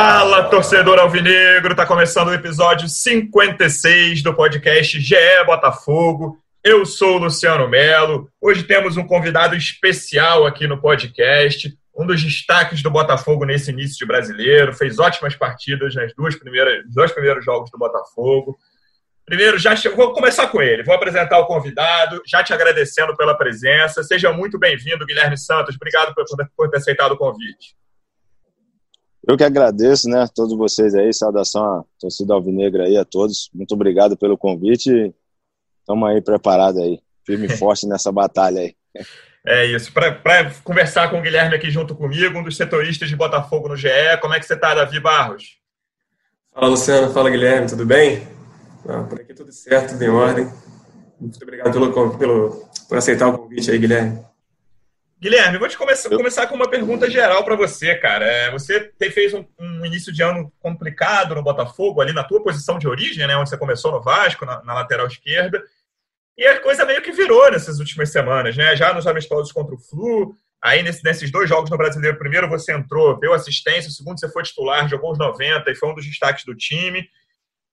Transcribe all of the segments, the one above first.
Fala, torcedor alvinegro! Tá começando o episódio 56 do podcast GE Botafogo. Eu sou o Luciano Melo. Hoje temos um convidado especial aqui no podcast, um dos destaques do Botafogo nesse início de brasileiro. Fez ótimas partidas nas duas primeiras, dois primeiros jogos do Botafogo. Primeiro, já vou começar com ele. Vou apresentar o convidado, já te agradecendo pela presença. Seja muito bem-vindo, Guilherme Santos. Obrigado por ter aceitado o convite. Eu que agradeço, né, todos vocês aí, saudação à torcida alvinegra aí, a todos. Muito obrigado pelo convite. Estamos aí preparados aí, firme e forte nessa batalha aí. É isso. Para conversar com o Guilherme aqui junto comigo, um dos setoristas de Botafogo no GE. Como é que você está, Davi Barros? Fala, Luciano. Fala, Guilherme. Tudo bem? Não, por aqui tudo certo, tudo em ordem. Muito obrigado pelo, pelo, por aceitar o convite aí, Guilherme. Guilherme, vou te começar, começar com uma pergunta geral para você, cara. É, você fez um, um, início de ano complicado no Botafogo, ali na tua posição de origem, né, onde você começou no Vasco, na, na lateral esquerda, e a coisa meio que virou nessas últimas semanas, né? Já nos amistosos contra o Flu, aí nesse, nesses dois jogos no Brasileiro, primeiro você entrou, deu assistência, o segundo você foi titular, jogou os 90 e foi um dos destaques do time.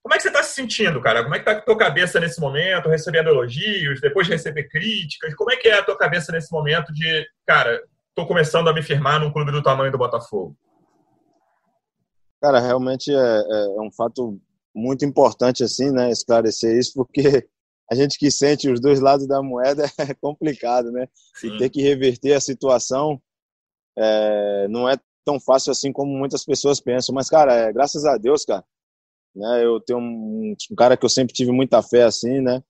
Como é que você está se sentindo, cara? Como é que está a tua cabeça nesse momento, recebendo elogios, depois de receber críticas? Como é que é a tua cabeça nesse momento de, cara, estou começando a me firmar num clube do tamanho do Botafogo? Cara, realmente é, é, é um fato muito importante, assim, né, esclarecer isso, porque a gente que sente os dois lados da moeda é complicado, né? Sim. E ter que reverter a situação é, não é tão fácil assim como muitas pessoas pensam. Mas, cara, é, graças a Deus, cara, né? Eu tenho um, um, cara que eu sempre tive muita fé assim, né?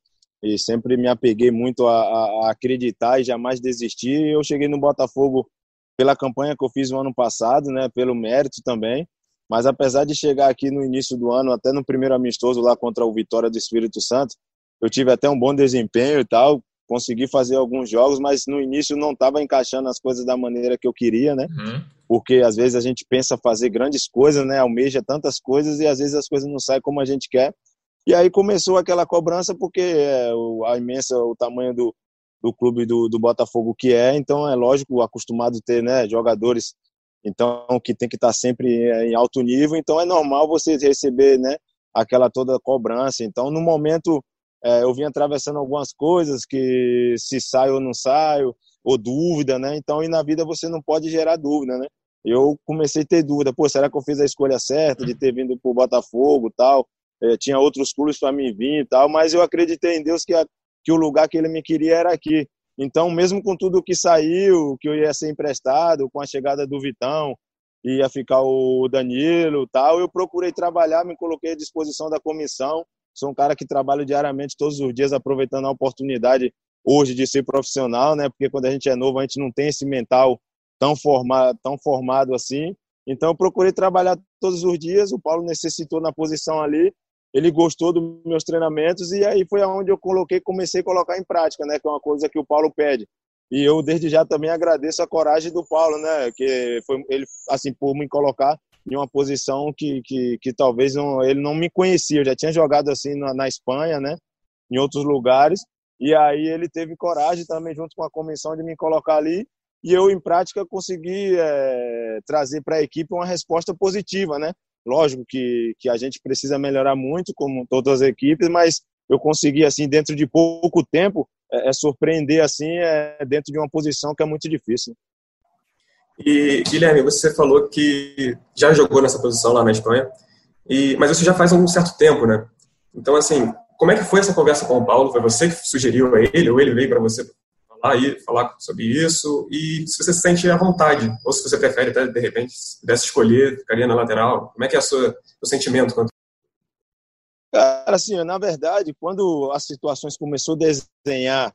E sempre me apeguei muito a, a, a acreditar e jamais desistir. Eu cheguei no Botafogo pela campanha que eu fiz no ano passado, né? Pelo mérito também. Mas apesar de chegar aqui no início do ano, até no primeiro amistoso lá contra o Vitória do Espírito Santo, eu tive até um bom desempenho e tal, consegui fazer alguns jogos, mas no início não estava encaixando as coisas da maneira que eu queria, né? Uhum. Porque às vezes a gente pensa fazer grandes coisas, né? Almeja tantas coisas e às vezes as coisas não saem como a gente quer. E aí começou aquela cobrança porque é a imensa o tamanho do, do clube do, do Botafogo que é, então é lógico acostumado ter, né, jogadores então que tem que estar sempre em alto nível, então é normal você receber, né, aquela toda cobrança. Então no momento é, eu vim atravessando algumas coisas que se saio ou não saio, ou dúvida, né? Então, e na vida você não pode gerar dúvida, né? Eu comecei a ter dúvida, pô, será que eu fiz a escolha certa de ter vindo para o Botafogo tal? É, tinha outros clubes para mim vir e tal, mas eu acreditei em Deus que, a, que o lugar que ele me queria era aqui. Então, mesmo com tudo que saiu, que eu ia ser emprestado, com a chegada do Vitão, ia ficar o Danilo tal, eu procurei trabalhar, me coloquei à disposição da comissão Sou um cara que trabalha diariamente, todos os dias, aproveitando a oportunidade hoje de ser profissional, né? Porque quando a gente é novo, a gente não tem esse mental tão formado, tão formado assim. Então, eu procurei trabalhar todos os dias. O Paulo necessitou na posição ali. Ele gostou dos meus treinamentos e aí foi aonde eu coloquei, comecei a colocar em prática, né? Que é uma coisa que o Paulo pede. E eu desde já também agradeço a coragem do Paulo, né? Que foi ele assim por me colocar em uma posição que, que, que talvez não, ele não me conhecia. Eu já tinha jogado assim na, na Espanha, né? Em outros lugares. E aí ele teve coragem também, junto com a comissão, de me colocar ali. E eu, em prática, consegui é, trazer para a equipe uma resposta positiva, né? Lógico que, que a gente precisa melhorar muito, como todas as equipes, mas eu consegui, assim, dentro de pouco tempo, é, é surpreender, assim, é, dentro de uma posição que é muito difícil. E, Guilherme, você falou que já jogou nessa posição lá na Espanha, e, mas você já faz algum certo tempo, né? Então, assim, como é que foi essa conversa com o Paulo? Foi você que sugeriu a ele, ou ele veio para você falar, e, falar sobre isso? E se você se sente à vontade, ou se você prefere, até, de repente, se pudesse escolher, ficaria na lateral? Como é que é o seu, sentimento quanto Cara, assim, na verdade, quando as situações começou a desenhar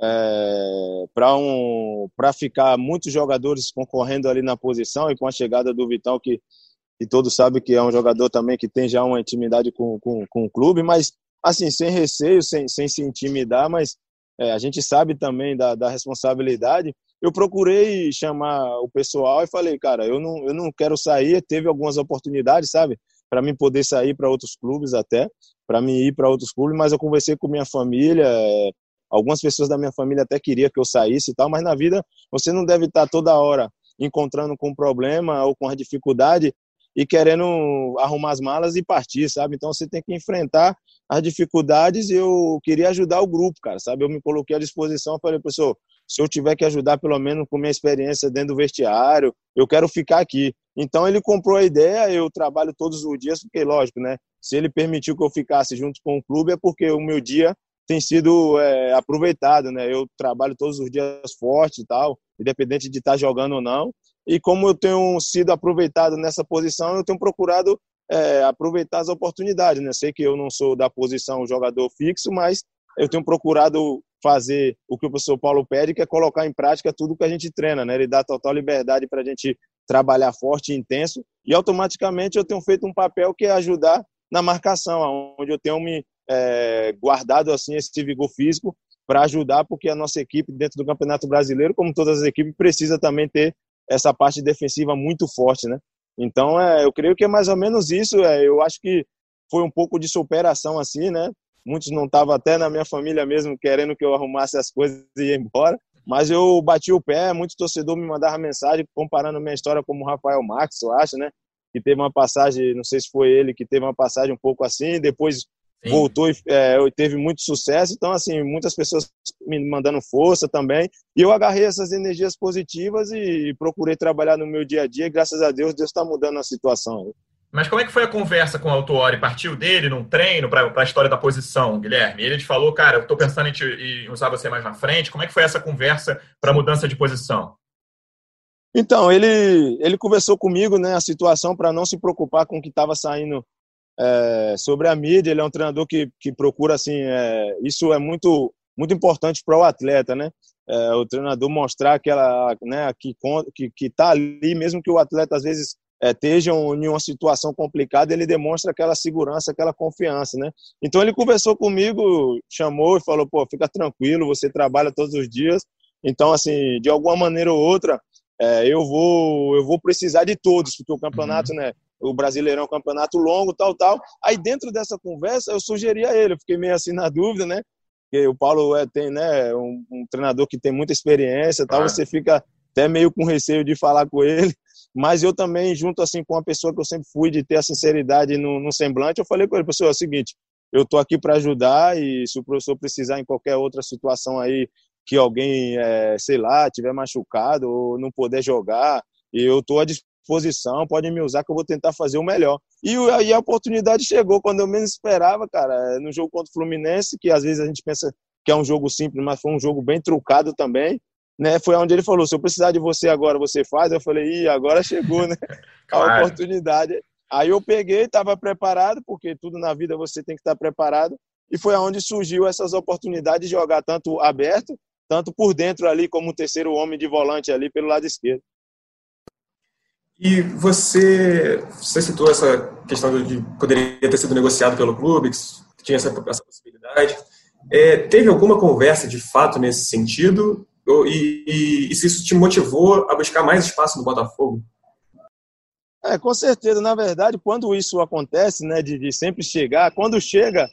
é, para um, ficar muitos jogadores concorrendo ali na posição e com a chegada do Vitão, que, e todos sabem que é um jogador também que tem já uma intimidade com, com, com o clube, mas assim, sem receio, sem, sem se intimidar, mas é, a gente sabe também da, da responsabilidade. Eu procurei chamar o pessoal e falei, cara, eu não, eu não quero sair. Teve algumas oportunidades, sabe, para mim poder sair para outros clubes até, para mim ir para outros clubes, mas eu conversei com minha família. Algumas pessoas da minha família até queria que eu saísse e tal, mas na vida você não deve estar toda hora encontrando com um problema ou com a dificuldade e querendo arrumar as malas e partir, sabe? Então você tem que enfrentar as dificuldades e eu queria ajudar o grupo, cara, sabe? Eu me coloquei à disposição, falei, pessoal, se eu tiver que ajudar pelo menos com minha experiência dentro do vestiário, eu quero ficar aqui. Então ele comprou a ideia, eu trabalho todos os dias, porque lógico, né? Se ele permitiu que eu ficasse junto com o clube é porque o meu dia tem sido é, aproveitado, né? Eu trabalho todos os dias forte e tal, independente de estar jogando ou não. E como eu tenho sido aproveitado nessa posição, eu tenho procurado é, aproveitar as oportunidades, né? Sei que eu não sou da posição jogador fixo, mas eu tenho procurado fazer o que o professor Paulo pede, que é colocar em prática tudo que a gente treina, né? Ele dá total liberdade para a gente trabalhar forte e intenso, e automaticamente eu tenho feito um papel que é ajudar na marcação, onde eu tenho me é, guardado assim esse vigor físico para ajudar, porque a nossa equipe dentro do Campeonato Brasileiro, como todas as equipes, precisa também ter essa parte defensiva muito forte, né? Então, é, eu creio que é mais ou menos isso. É, eu acho que foi um pouco de superação assim, né? Muitos não estavam até na minha família mesmo querendo que eu arrumasse as coisas e ia embora. Mas eu bati o pé, muito torcedor me mandava mensagem comparando minha história com o Rafael Marques, eu acho, né? Que teve uma passagem, não sei se foi ele que teve uma passagem um pouco assim, depois Sim. voltou e é, teve muito sucesso. Então, assim, muitas pessoas me mandando força também. E eu agarrei essas energias positivas e procurei trabalhar no meu dia a dia. E, graças a Deus, Deus está mudando a situação. Mas como é que foi a conversa com o Autuori? Partiu dele num treino para a história da posição, Guilherme? Ele te falou, cara, eu estou pensando em, te, em usar você mais na frente. Como é que foi essa conversa para mudança de posição? Então, ele, ele conversou comigo, né, a situação para não se preocupar com o que estava saindo é, sobre a mídia, ele é um treinador que, que procura, assim, é, isso é muito, muito importante para o atleta, né? É, o treinador mostrar aquela, né, que que que está ali, mesmo que o atleta às vezes é, esteja em uma situação complicada, ele demonstra aquela segurança, aquela confiança, né? Então ele conversou comigo, chamou e falou, pô, fica tranquilo, você trabalha todos os dias, então assim, de alguma maneira ou outra, é, eu vou eu vou precisar de todos, porque o campeonato, uhum. né? O Brasileirão é um campeonato longo, tal, tal. Aí dentro dessa conversa eu sugeri a ele, eu fiquei meio assim na dúvida, né? Porque o Paulo é, tem, né, um, um treinador que tem muita experiência, tal, ah. você fica até meio com receio de falar com ele. Mas eu também, junto assim com uma pessoa que eu sempre fui de ter a sinceridade no, no semblante, eu falei com ele, professor, é o seguinte, eu tô aqui para ajudar e se o professor precisar em qualquer outra situação aí que alguém, é, sei lá, tiver machucado ou não puder jogar, eu tô à posição, podem me usar que eu vou tentar fazer o melhor. E aí a oportunidade chegou quando eu menos esperava, cara, no jogo contra o Fluminense, que às vezes a gente pensa que é um jogo simples, mas foi um jogo bem trucado também. Né, foi onde ele falou: se eu precisar de você agora, você faz. Eu falei: ih, agora chegou, né? A oportunidade. Aí eu peguei, estava preparado, porque tudo na vida você tem que estar preparado. E foi aonde surgiu essas oportunidades de jogar tanto aberto, tanto por dentro ali, como o terceiro homem de volante ali pelo lado esquerdo. E você, você citou essa questão de poderia ter sido negociado pelo clube, que tinha essa, essa possibilidade. É, teve alguma conversa de fato nesse sentido? E, e, e, se isso te motivou a buscar mais espaço no Botafogo? É, com certeza. Na verdade, quando isso acontece, né, de, de sempre chegar, quando chega,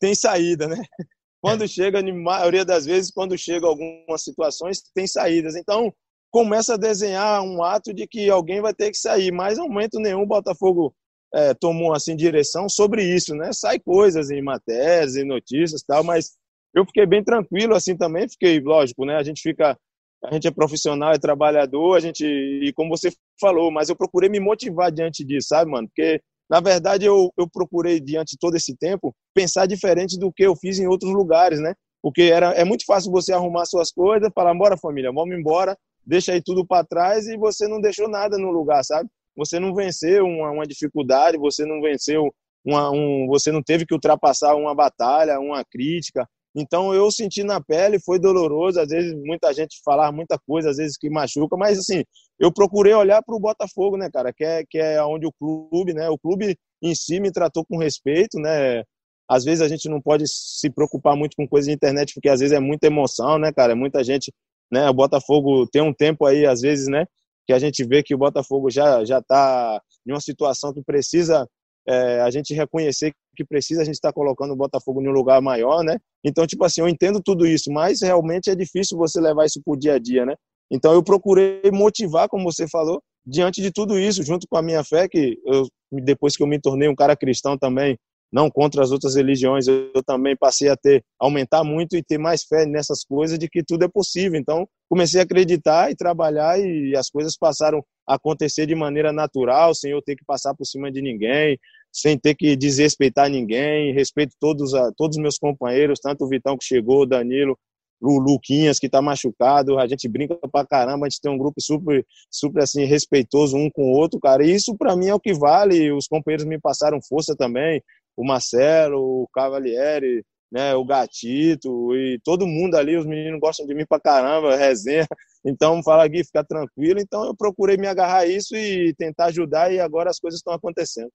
tem saída, né? Quando chega, na maioria das vezes, quando chega algumas situações, tem saídas. Então, começa a desenhar um ato de que alguém vai ter que sair. Mas, no momento nenhum, o Botafogo é, tomou assim direção sobre isso, né? Sai coisas em matérias, em notícias tal, mas eu fiquei bem tranquilo assim também. Fiquei, lógico, né? A gente fica, a gente é profissional, é trabalhador, a gente e como você falou, mas eu procurei me motivar diante disso, sabe, mano? Porque na verdade eu, eu procurei diante de todo esse tempo pensar diferente do que eu fiz em outros lugares, né? Porque era, é muito fácil você arrumar suas coisas, falar, bora família, vamos embora, deixa aí tudo para trás e você não deixou nada no lugar, sabe? Você não venceu uma, uma dificuldade, você não venceu uma, um, você não teve que ultrapassar uma batalha, uma crítica. Então eu senti na pele, foi doloroso, às vezes muita gente falar muita coisa, às vezes que machuca, mas assim, eu procurei olhar para o Botafogo, né, cara, que é, que é onde o clube, né, o clube em si me tratou com respeito, né, às vezes a gente não pode se preocupar muito com coisa de internet, porque às vezes é muita emoção, né, cara, muita gente, né, o Botafogo tem um tempo aí, às vezes, né, que a gente vê que o Botafogo já já está em uma situação que precisa é, a gente reconhecer que precisa a gente estar tá colocando o Botafogo em um lugar maior, né? Então, tipo assim, eu entendo tudo isso, mas realmente é difícil você levar isso pro dia a dia, né? Então, eu procurei motivar, como você falou, diante de tudo isso, junto com a minha fé, que eu, depois que eu me tornei um cara cristão também, não contra as outras religiões, eu, eu também passei a ter, aumentar muito e ter mais fé nessas coisas de que tudo é possível. Então, comecei a acreditar e trabalhar e as coisas passaram a acontecer de maneira natural, sem eu ter que passar por cima de ninguém, sem ter que desrespeitar ninguém, respeito todos, todos os meus companheiros, tanto o Vitão que chegou, o Danilo, o Luquinhas que está machucado, a gente brinca pra caramba, a gente tem um grupo super, super assim, respeitoso um com o outro, cara, e isso para mim é o que vale, os companheiros me passaram força também, o Marcelo, o Cavalieri, né, o Gatito e todo mundo ali, os meninos gostam de mim pra caramba, resenha. Então, fala Gui, fica tranquilo. Então, eu procurei me agarrar a isso e tentar ajudar e agora as coisas estão acontecendo.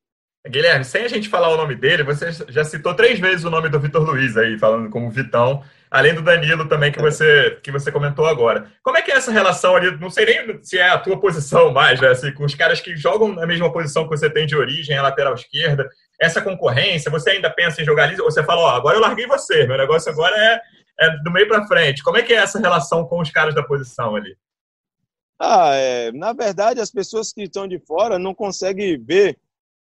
Guilherme, sem a gente falar o nome dele, você já citou três vezes o nome do Vitor Luiz aí, falando como Vitão, além do Danilo também que você que você comentou agora. Como é que é essa relação ali? Não sei nem se é a tua posição mais, né? Assim, com os caras que jogam na mesma posição que você tem de origem, a lateral esquerda essa concorrência? Você ainda pensa em jogar ali? Ou você fala, ó, agora eu larguei você, meu negócio agora é, é do meio para frente. Como é que é essa relação com os caras da posição ali? Ah, é, na verdade, as pessoas que estão de fora não conseguem ver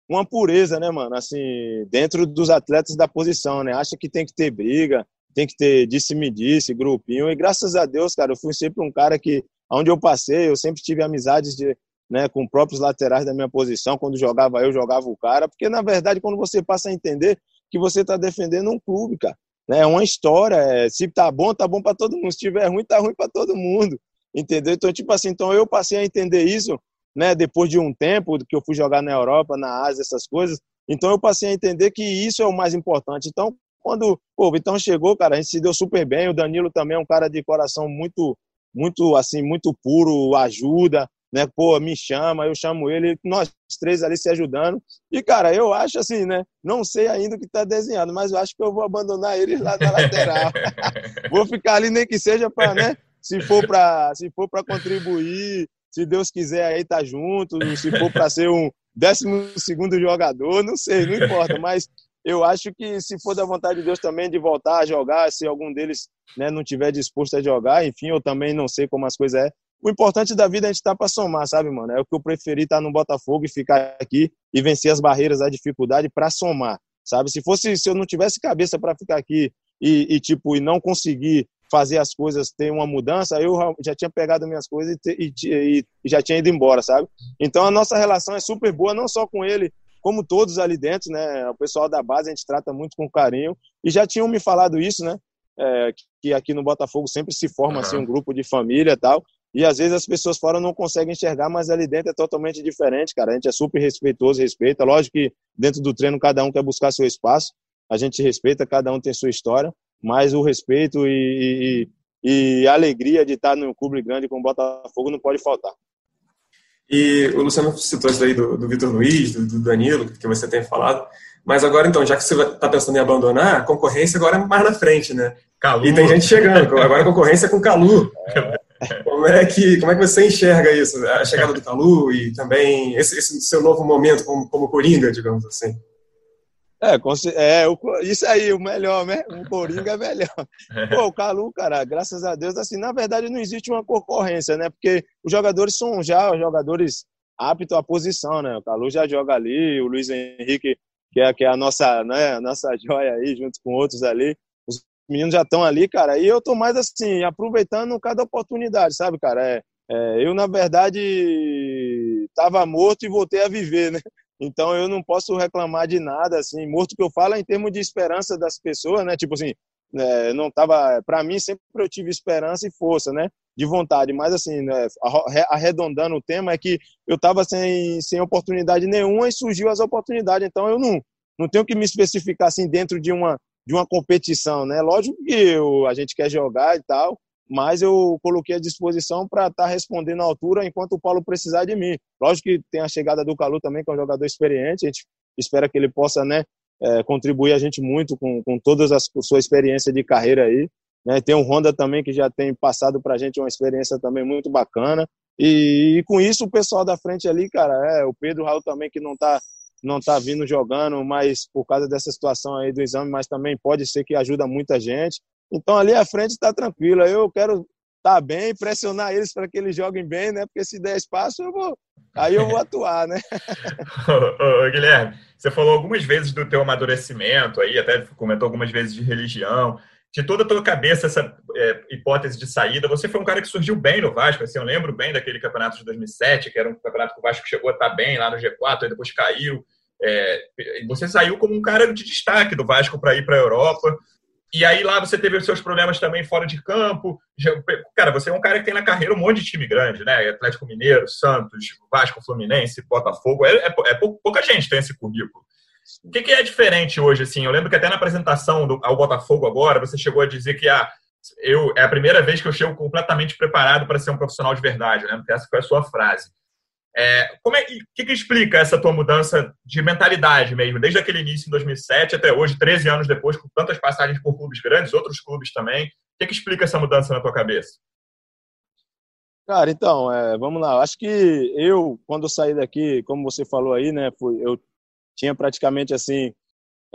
uma pureza, né, mano? Assim, dentro dos atletas da posição, né? Acha que tem que ter briga, tem que ter disse-me-disse, grupinho. E graças a Deus, cara, eu fui sempre um cara que, onde eu passei, eu sempre tive amizades de, né, com próprios laterais da minha posição, quando jogava eu, jogava o cara, porque na verdade quando você passa a entender que você está defendendo um clube, cara, né, é uma história, é, se tá bom, tá bom para todo mundo, se tiver ruim, tá ruim para todo mundo, entendeu? Então, tipo assim, então eu passei a entender isso, né, depois de um tempo que eu fui jogar na Europa, na Ásia, essas coisas, então eu passei a entender que isso é o mais importante. Então, quando o Vitão chegou, cara, a gente se deu super bem, o Danilo também é um cara de coração muito, muito, assim, muito puro, ajuda, né? Pô, me chama, eu chamo ele, nós três ali se ajudando. E, cara, eu acho assim, né? Não sei ainda o que tá desenhando, mas eu acho que eu vou abandonar eles lá na lateral. vou ficar ali, nem que seja para, né? Se for para se for para contribuir, se Deus quiser aí tá junto, se for para ser um décimo segundo jogador, não sei, não importa, mas eu acho que se for da vontade de Deus também de voltar a jogar, se algum deles né, não tiver disposto a jogar, enfim, eu também não sei como as coisas é, o importante da vida é a gente estar tá para somar, sabe, mano? É o que eu preferi estar tá no Botafogo e ficar aqui e vencer as barreiras, a dificuldade para somar, sabe? Se fosse, se eu não tivesse cabeça para ficar aqui e, e, tipo e não conseguir fazer as coisas ter uma mudança, eu já tinha pegado minhas coisas e, e, e já tinha ido embora, sabe? Então a nossa relação é super boa, não só com ele, como todos ali dentro, né? O pessoal da base a gente trata muito com carinho e já tinham me falado isso, né? É, que aqui no Botafogo sempre se forma uhum. assim um grupo de família tal. E às vezes as pessoas fora não conseguem enxergar, mas ali dentro é totalmente diferente, cara. A gente é super respeitoso, respeita. Lógico que dentro do treino cada um quer buscar seu espaço. A gente respeita, cada um tem sua história, mas o respeito e, e, e a alegria de estar num clube grande como o Botafogo não pode faltar. E o Luciano citou isso aí do, do Vitor Luiz, do, do, Danilo, que você tem falado. Mas agora, então, já que você está pensando em abandonar, a concorrência agora é mais na frente, né? Calu. E tem gente chegando. Agora a concorrência é com o Calu. É. Como é que, como é que você enxerga isso? A chegada do Calu e também esse, esse seu novo momento como, como Coringa, digamos assim? É, é, isso aí, o melhor, né? O Coringa é melhor. Pô, o Calu, cara, graças a Deus, assim, na verdade não existe uma concorrência, né? Porque os jogadores são já jogadores aptos à posição, né? O Calu já joga ali, o Luiz Henrique, que é, que é a nossa, né, a nossa joia aí, junto com outros ali meninos já estão ali, cara, e eu tô mais assim, aproveitando cada oportunidade, sabe, cara? É, é, eu, na verdade, estava morto e voltei a viver, né? Então eu não posso reclamar de nada, assim, morto que eu falo é em termos de esperança das pessoas, né? Tipo assim, é, não tava, para mim sempre eu tive esperança e força, né? De vontade, mas assim, né, arredondando o tema é que eu tava sem, sem oportunidade nenhuma e surgiu as oportunidades, então eu não, não tenho que me especificar assim dentro de uma de uma competição, né? Lógico que eu, a gente quer jogar e tal, mas eu coloquei à disposição para estar tá respondendo à altura enquanto o Paulo precisar de mim. Lógico que tem a chegada do Calu também, que é um jogador experiente, a gente espera que ele possa, né, é, contribuir a gente muito com, com toda a sua experiência de carreira aí. Né? Tem o Honda também, que já tem passado para a gente uma experiência também muito bacana. E, e, com isso, o pessoal da frente ali, cara, é o Pedro Raul também, que não está não tá vindo jogando, mas por causa dessa situação aí do exame, mas também pode ser que ajuda muita gente. Então ali à frente está tranquila. Eu quero estar tá bem, pressionar eles para que eles joguem bem, né? Porque se der espaço, eu vou, aí eu vou atuar, né? ô, ô, Guilherme, você falou algumas vezes do teu amadurecimento aí, até comentou algumas vezes de religião de toda a tua cabeça essa é, hipótese de saída. Você foi um cara que surgiu bem no Vasco, assim, eu lembro bem daquele campeonato de 2007, que era um campeonato que o Vasco chegou a estar bem lá no G4, aí depois caiu. É, você saiu como um cara de destaque do Vasco para ir para a Europa. E aí lá você teve os seus problemas também fora de campo. Cara, você é um cara que tem na carreira um monte de time grande, né? Atlético Mineiro, Santos, Vasco, Fluminense, Botafogo. É, é, é pouca gente tem esse currículo. O que, que, é diferente hoje, assim? Eu lembro que até na apresentação do, ao Botafogo agora, você chegou a dizer que ah, eu, é a primeira vez que eu chego completamente preparado para ser um profissional de verdade, né? Porque essa foi a sua frase. É, como é, que, que explica essa tua mudança de mentalidade mesmo, desde aquele início em 2007 até hoje, 13 anos depois, com tantas passagens por clubes grandes, outros clubes também? O que, que explica essa mudança na tua cabeça? Cara, então, é, vamos lá. Acho que eu, quando eu saí daqui, como você falou aí, né, fui, eu tinha praticamente assim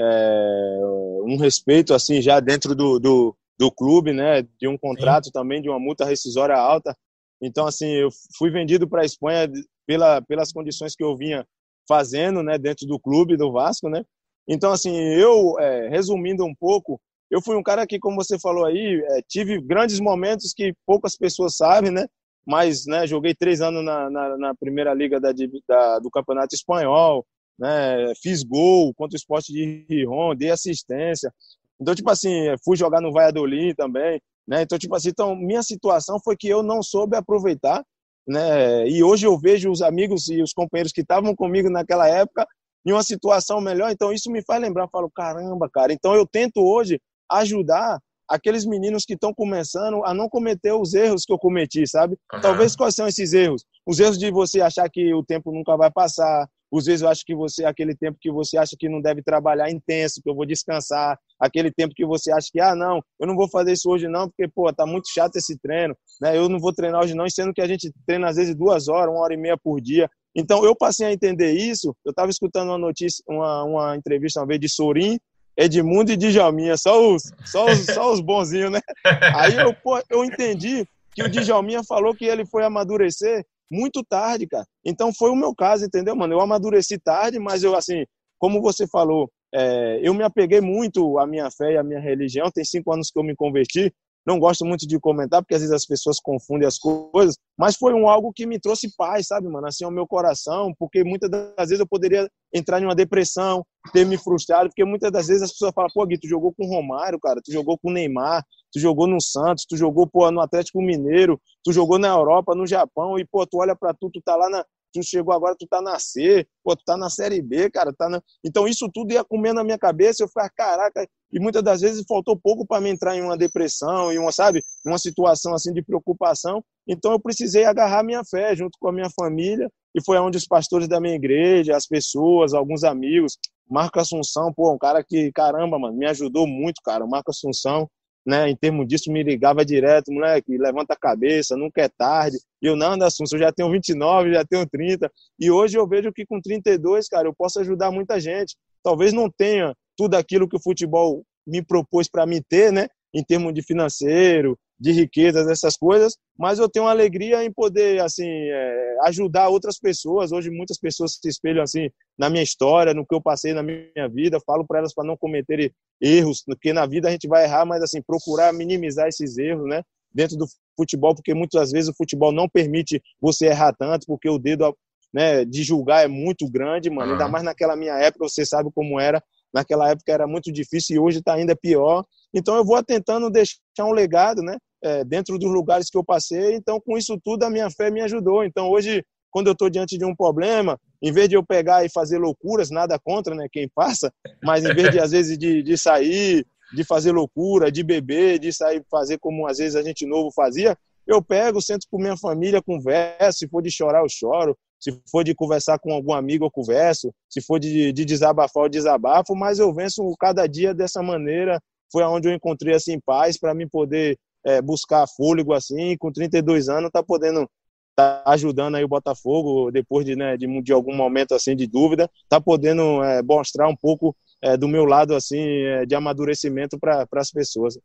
é, um respeito assim já dentro do, do, do clube, né, de um contrato Sim. também de uma multa rescisória alta. Então assim eu fui vendido para a Espanha pela, pelas condições que eu vinha fazendo, né, dentro do clube do Vasco, né. Então assim eu é, resumindo um pouco, eu fui um cara que, como você falou aí, é, tive grandes momentos que poucas pessoas sabem, né? Mas, né, joguei três anos na, na, na primeira liga da, da, do Campeonato Espanhol, né? Fiz gol contra o esporte de Rijon, dei assistência. Então, tipo assim, fui jogar no Valladolid também, né? Então, tipo assim, então, minha situação foi que eu não soube aproveitar, né? E hoje eu vejo os amigos e os companheiros que estavam comigo naquela época em uma situação melhor, então isso me faz lembrar, eu falo, caramba, cara. Então eu tento hoje ajudar aqueles meninos que estão começando a não cometer os erros que eu cometi, sabe? Uhum. Talvez quais são esses erros? Os erros de você achar que o tempo nunca vai passar, às vezes eu acho que você, aquele tempo que você acha que não deve trabalhar intenso, que eu vou descansar, aquele tempo que você acha que, ah, não, eu não vou fazer isso hoje não, porque, pô, tá muito chato esse treino, né? Eu não vou treinar hoje não, sendo que a gente treina às vezes duas horas, uma hora e meia por dia. Então, eu passei a entender isso, eu estava escutando uma notícia, uma, uma entrevista uma vez de Sorin, Edmundo e Djalminha, só os, só os, só os bonzinhos, né? Aí eu, pô, eu entendi que o Djalminha falou que ele foi amadurecer muito tarde, cara. Então foi o meu caso, entendeu, mano? Eu amadureci tarde, mas eu, assim, como você falou, é, eu me apeguei muito à minha fé e à minha religião. Tem cinco anos que eu me converti. Não gosto muito de comentar, porque às vezes as pessoas confundem as coisas, mas foi um algo que me trouxe paz, sabe, mano? Assim, ao meu coração, porque muitas das vezes eu poderia entrar em uma depressão, ter me frustrado, porque muitas das vezes as pessoas falam, pô, Gui, tu jogou com o Romário, cara, tu jogou com o Neymar, tu jogou no Santos, tu jogou, pô, no Atlético Mineiro, tu jogou na Europa, no Japão, e, pô, tu olha pra tu, tu tá lá na, tu chegou agora, tu tá na C, pô, tu tá na Série B, cara, tá na... Então isso tudo ia comendo na minha cabeça, eu falei, caraca, e muitas das vezes faltou pouco para me entrar em uma depressão, em uma, sabe, uma situação assim de preocupação. Então eu precisei agarrar minha fé junto com a minha família, e foi onde os pastores da minha igreja, as pessoas, alguns amigos, Marco Assunção, pô, um cara que, caramba, mano, me ajudou muito, cara, o Marco Assunção, né, em termos disso, me ligava direto, moleque, levanta a cabeça, nunca é tarde. E eu, não, Anderson, eu já tenho 29, já tenho 30. E hoje eu vejo que com 32, cara, eu posso ajudar muita gente. Talvez não tenha tudo aquilo que o futebol me propôs para me ter, né, em termos de financeiro, de riquezas, essas coisas, mas eu tenho uma alegria em poder, assim, é, ajudar outras pessoas. Hoje muitas pessoas se espelham, assim, na minha história, no que eu passei na minha vida, falo para elas para não cometerem erros, porque na vida a gente vai errar, mas, assim, procurar minimizar esses erros, né, dentro do futebol, porque muitas vezes o futebol não permite você errar tanto, porque o dedo né, de julgar é muito grande, mano, ainda mais naquela minha época, você sabe como era, naquela época era muito difícil e hoje está ainda pior. Então eu vou tentando deixar um legado, né? É, dentro dos lugares que eu passei. Então com isso tudo a minha fé me ajudou. Então hoje quando eu estou diante de um problema, em vez de eu pegar e fazer loucuras, nada contra, né? Quem passa, mas em vez de às vezes de, de sair, de fazer loucura, de beber, de sair fazer como às vezes a gente novo fazia, eu pego, sento com minha família, converso, se for de chorar, eu choro, se for de conversar com algum amigo, eu converso, se for de, de desabafar, eu desabafo, mas eu venço cada dia dessa maneira, foi aonde eu encontrei assim paz para mim poder é, buscar fôlego assim, com 32 anos, tá podendo tá ajudando aí o Botafogo depois de, né, de, de algum momento assim de dúvida, tá podendo é, mostrar um pouco é, do meu lado assim é, de amadurecimento para as pessoas.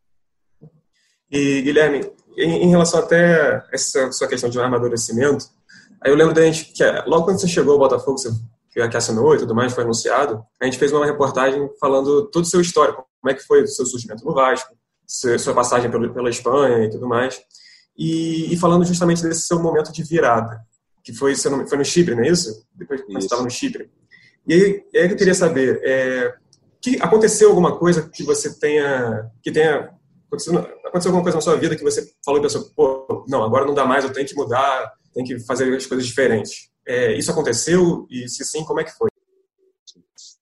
E Guilherme, em, em, relação até essa sua questão de amadurecimento, aí eu lembro da gente que é, logo quando você chegou ao Botafogo, você que assinou e tudo mais, foi anunciado, a gente fez uma reportagem falando todo o seu histórico, como é que foi o seu surgimento no Vasco, sua passagem pela Espanha e tudo mais e, e, falando justamente desse seu momento de virada, que foi, foi no Chipre, não é isso? Depois que você estava no Chipre. E aí, aí eu queria saber, é, que aconteceu alguma coisa que você tenha, que tenha aconteceu, aconteceu alguma coisa na sua vida que você falou e pensou, pô, não, agora não dá mais, eu tenho que mudar, tenho que fazer as coisas diferentes. É, isso aconteceu e se sim, como é que foi?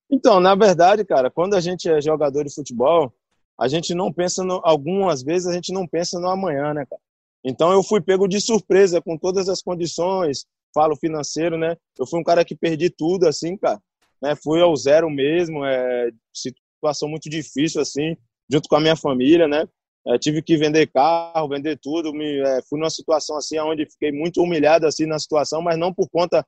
Então, na verdade, cara, quando a gente é jogador de futebol, a gente não pensa no, algumas vezes a gente não pensa no amanhã, né, cara? Então eu fui pego de surpresa com todas as condições, falo financeiro, né? Eu fui um cara que perdi tudo, assim, cara. Né? Fui ao zero mesmo, é, situação muito difícil, assim, junto com a minha família, né? É, tive que vender carro, vender tudo. Me, é, fui numa situação assim, onde fiquei muito humilhado assim na situação, mas não por conta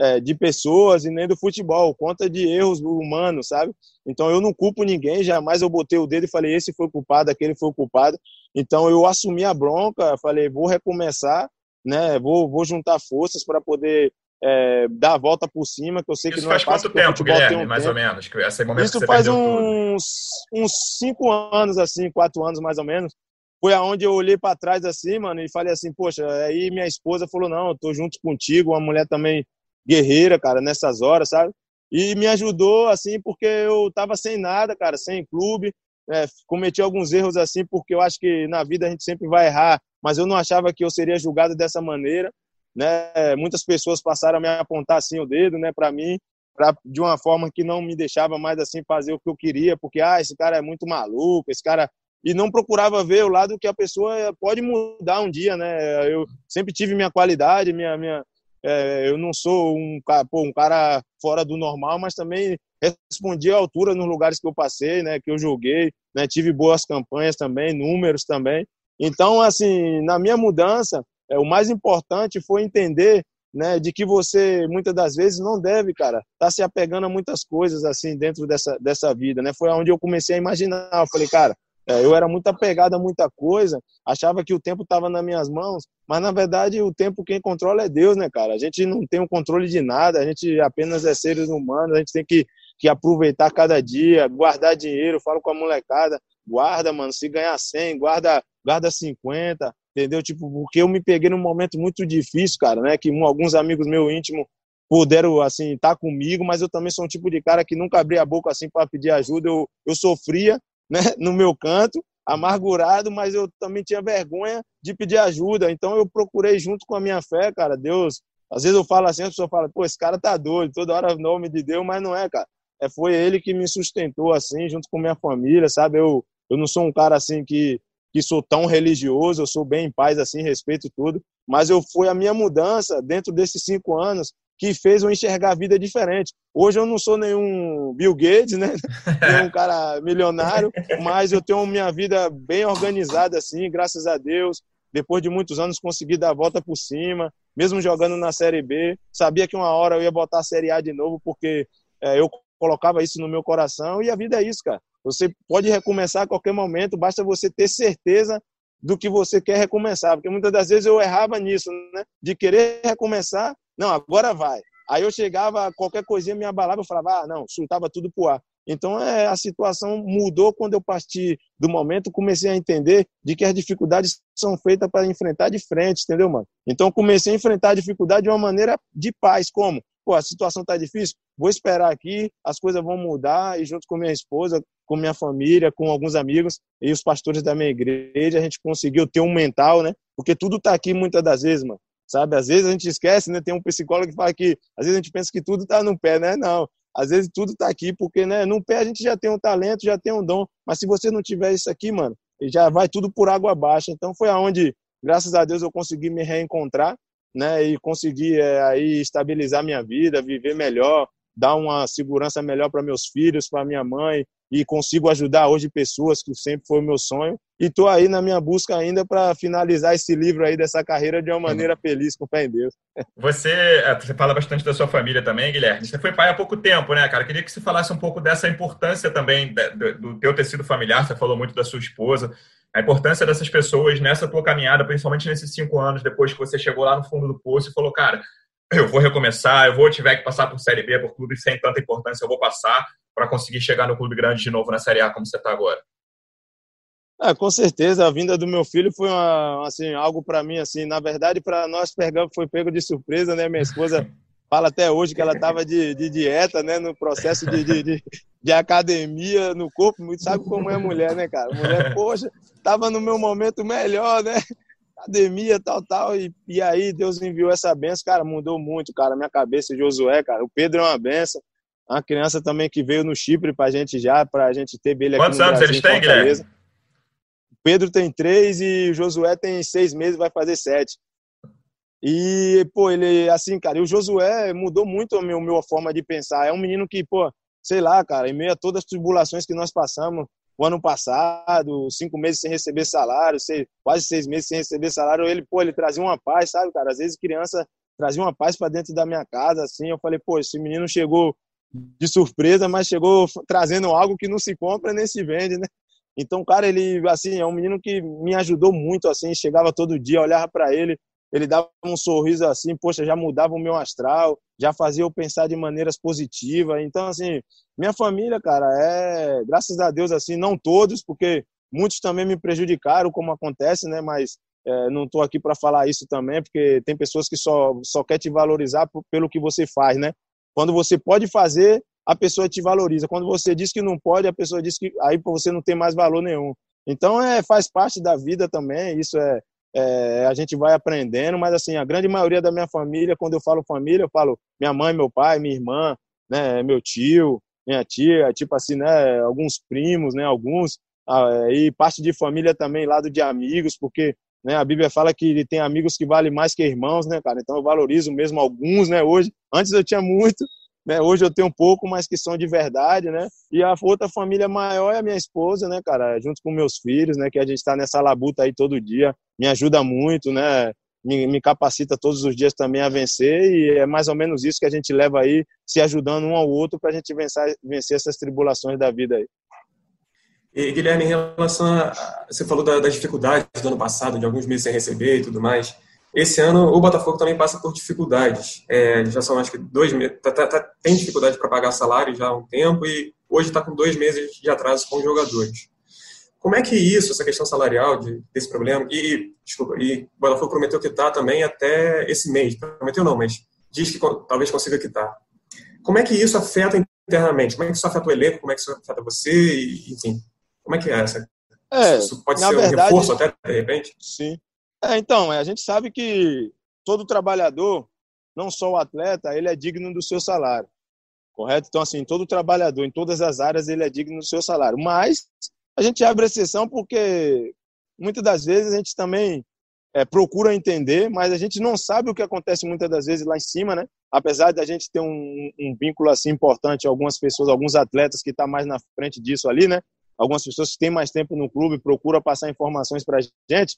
é, de pessoas e nem do futebol, conta de erros humanos, sabe? Então eu não culpo ninguém, jamais eu botei o dedo e falei esse foi culpado, aquele foi culpado. Então eu assumi a bronca, falei vou recomeçar, né? Vou, vou juntar forças para poder é, dar a volta por cima, que eu sei Isso que não é faz é quanto tempo, Guilherme, um mais tempo. ou menos? Que esse momento Isso que faz uns, uns cinco anos, assim, quatro anos mais ou menos. Foi aonde eu olhei para trás assim, mano, e falei assim, poxa, aí minha esposa falou, não, eu tô junto contigo, uma mulher também guerreira, cara, nessas horas, sabe? E me ajudou, assim, porque eu tava sem nada, cara, sem clube, é, cometi alguns erros, assim, porque eu acho que na vida a gente sempre vai errar, mas eu não achava que eu seria julgado dessa maneira, né? Muitas pessoas passaram a me apontar, assim, o dedo, né, para mim, pra, de uma forma que não me deixava mais, assim, fazer o que eu queria, porque, ah, esse cara é muito maluco, esse cara e não procurava ver o lado que a pessoa pode mudar um dia, né? Eu sempre tive minha qualidade, minha, minha, é, eu não sou um, pô, um cara fora do normal, mas também respondi à altura nos lugares que eu passei, né, que eu joguei, né, tive boas campanhas também, números também. Então, assim, na minha mudança, é, o mais importante foi entender, né, de que você muitas das vezes não deve, cara, estar tá se apegando a muitas coisas assim dentro dessa dessa vida, né? Foi onde eu comecei a imaginar. Eu falei, cara, é, eu era muito apegado a muita coisa, achava que o tempo estava nas minhas mãos, mas na verdade o tempo quem controla é Deus, né, cara? A gente não tem o controle de nada, a gente apenas é seres humanos, a gente tem que, que aproveitar cada dia, guardar dinheiro, falo com a molecada, guarda, mano, se ganhar 100, guarda, guarda 50, entendeu? Tipo, porque eu me peguei num momento muito difícil, cara, né? Que alguns amigos meus íntimos puderam, assim, estar tá comigo, mas eu também sou um tipo de cara que nunca abri a boca, assim, para pedir ajuda, eu, eu sofria, né, no meu canto, amargurado, mas eu também tinha vergonha de pedir ajuda. Então eu procurei junto com a minha fé, cara, Deus. Às vezes eu falo assim, a pessoa fala, pô, esse cara tá doido, toda hora nome de Deus, mas não é, cara. É, foi ele que me sustentou assim, junto com minha família, sabe? Eu, eu não sou um cara assim que, que sou tão religioso, eu sou bem em paz assim, respeito tudo, mas eu fui a minha mudança dentro desses cinco anos que fez eu enxergar a vida diferente. Hoje eu não sou nenhum Bill Gates, né? nenhum cara milionário, mas eu tenho minha vida bem organizada assim, graças a Deus. Depois de muitos anos consegui dar a volta por cima, mesmo jogando na Série B. Sabia que uma hora eu ia botar a Série A de novo, porque é, eu colocava isso no meu coração e a vida é isso, cara. Você pode recomeçar a qualquer momento, basta você ter certeza do que você quer recomeçar, porque muitas das vezes eu errava nisso, né? De querer recomeçar não, agora vai. Aí eu chegava, qualquer coisinha me abalava, eu falava, ah, não, soltava tudo pro ar. Então é, a situação mudou quando eu parti do momento, comecei a entender de que as dificuldades são feitas para enfrentar de frente, entendeu, mano? Então comecei a enfrentar a dificuldade de uma maneira de paz, como? Pô, a situação tá difícil, vou esperar aqui, as coisas vão mudar e junto com minha esposa, com minha família, com alguns amigos e os pastores da minha igreja, a gente conseguiu ter um mental, né? Porque tudo tá aqui muitas das vezes, mano sabe? Às vezes a gente esquece, né? Tem um psicólogo que fala que às vezes a gente pensa que tudo está no pé, né? Não, Às vezes tudo tá aqui, porque né, no pé a gente já tem um talento, já tem um dom, mas se você não tiver isso aqui, mano, já vai tudo por água abaixo. Então foi aonde, graças a Deus, eu consegui me reencontrar, né, e conseguir é, aí estabilizar minha vida, viver melhor, dar uma segurança melhor para meus filhos, para minha mãe, e consigo ajudar hoje pessoas, que sempre foi o meu sonho. E estou aí na minha busca ainda para finalizar esse livro aí dessa carreira de uma maneira feliz, com fé em Deus. Você, é, você fala bastante da sua família também, Guilherme. Você foi pai há pouco tempo, né, cara? Queria que você falasse um pouco dessa importância também do teu tecido familiar. Você falou muito da sua esposa. A importância dessas pessoas nessa tua caminhada, principalmente nesses cinco anos depois que você chegou lá no fundo do poço e falou, cara, eu vou recomeçar, eu vou tiver que passar por Série B, por clube sem tanta importância, eu vou passar para conseguir chegar no clube grande de novo na Série A, como você está agora? É, com certeza, a vinda do meu filho foi uma, assim, algo para mim, assim, na verdade, para nós, Pergamo foi pego de surpresa, né? Minha esposa fala até hoje que ela estava de, de, dieta, né? No processo de, de, de, de academia no corpo, sabe como é mulher, né, cara? Mulher, poxa, estava no meu momento melhor, né? Academia, tal, tal. E, e aí Deus enviou essa benção, cara, mudou muito, cara, minha cabeça, Josué, cara. O Pedro é uma benção. Uma criança também que veio no Chipre pra gente já, pra gente ter ele aqui Quantos anos eles têm, Guilherme? O Pedro tem três e o Josué tem seis meses, vai fazer sete. E, pô, ele, assim, cara, e o Josué mudou muito a minha, a minha forma de pensar. É um menino que, pô, sei lá, cara, em meio a todas as tribulações que nós passamos, ano passado, cinco meses sem receber salário, seis, quase seis meses sem receber salário, ele, pô, ele trazia uma paz, sabe, cara? Às vezes criança trazia uma paz para dentro da minha casa, assim, eu falei, pô, esse menino chegou de surpresa, mas chegou trazendo algo que não se compra nem se vende, né? Então, cara, ele, assim, é um menino que me ajudou muito, assim, chegava todo dia, olhava para ele, ele dava um sorriso assim, poxa, já mudava o meu astral, já fazia eu pensar de maneiras positivas. Então, assim, minha família, cara, é, graças a Deus, assim, não todos, porque muitos também me prejudicaram, como acontece, né? Mas é, não estou aqui para falar isso também, porque tem pessoas que só, só quer te valorizar pelo que você faz, né? Quando você pode fazer, a pessoa te valoriza. Quando você diz que não pode, a pessoa diz que aí você não tem mais valor nenhum. Então, é, faz parte da vida também, isso é, é, a gente vai aprendendo, mas assim, a grande maioria da minha família, quando eu falo família, eu falo minha mãe, meu pai, minha irmã, né, meu tio, minha tia, tipo assim, né, alguns primos, né, alguns, ah, e parte de família também, lado de amigos, porque né, a Bíblia fala que tem amigos que valem mais que irmãos, né, cara, então eu valorizo mesmo alguns, né, hoje, antes eu tinha muito, né? Hoje eu tenho um pouco, mas que são de verdade, né? E a outra família maior é a minha esposa, né, cara? Junto com meus filhos, né? Que a gente está nessa labuta aí todo dia. Me ajuda muito, né? Me, me, capacita todos os dias também a vencer e é mais ou menos isso que a gente leva aí, se ajudando um ao outro para a gente vencer, vencer essas tribulações da vida aí. E, Guilherme, em relação a. Você falou das dificuldades do ano passado, de alguns meses sem receber e tudo mais. Esse ano o Botafogo também passa por dificuldades. É, já são acho que dois meses. Tá, tá, tá, tem dificuldade para pagar salário já há um tempo e hoje está com dois meses de atraso com os jogadores. Como é que isso, essa questão salarial de, desse problema, e, desculpa, e o Botafogo prometeu quitar também até esse mês. Prometeu não, mas diz que talvez consiga quitar. Como é que isso afeta internamente? Como é que isso afeta o elenco? Como é que isso afeta você? E, enfim, como é que é essa? É, isso pode ser verdade, um reforço até, de repente? Sim. É, então, é, a gente sabe que todo trabalhador, não só o atleta, ele é digno do seu salário, correto? Então, assim, todo trabalhador, em todas as áreas, ele é digno do seu salário. Mas a gente abre exceção porque muitas das vezes a gente também é, procura entender, mas a gente não sabe o que acontece muitas das vezes lá em cima, né? Apesar de a gente ter um, um vínculo assim importante, algumas pessoas, alguns atletas que estão tá mais na frente disso ali, né? Algumas pessoas que têm mais tempo no clube procuram passar informações para a gente,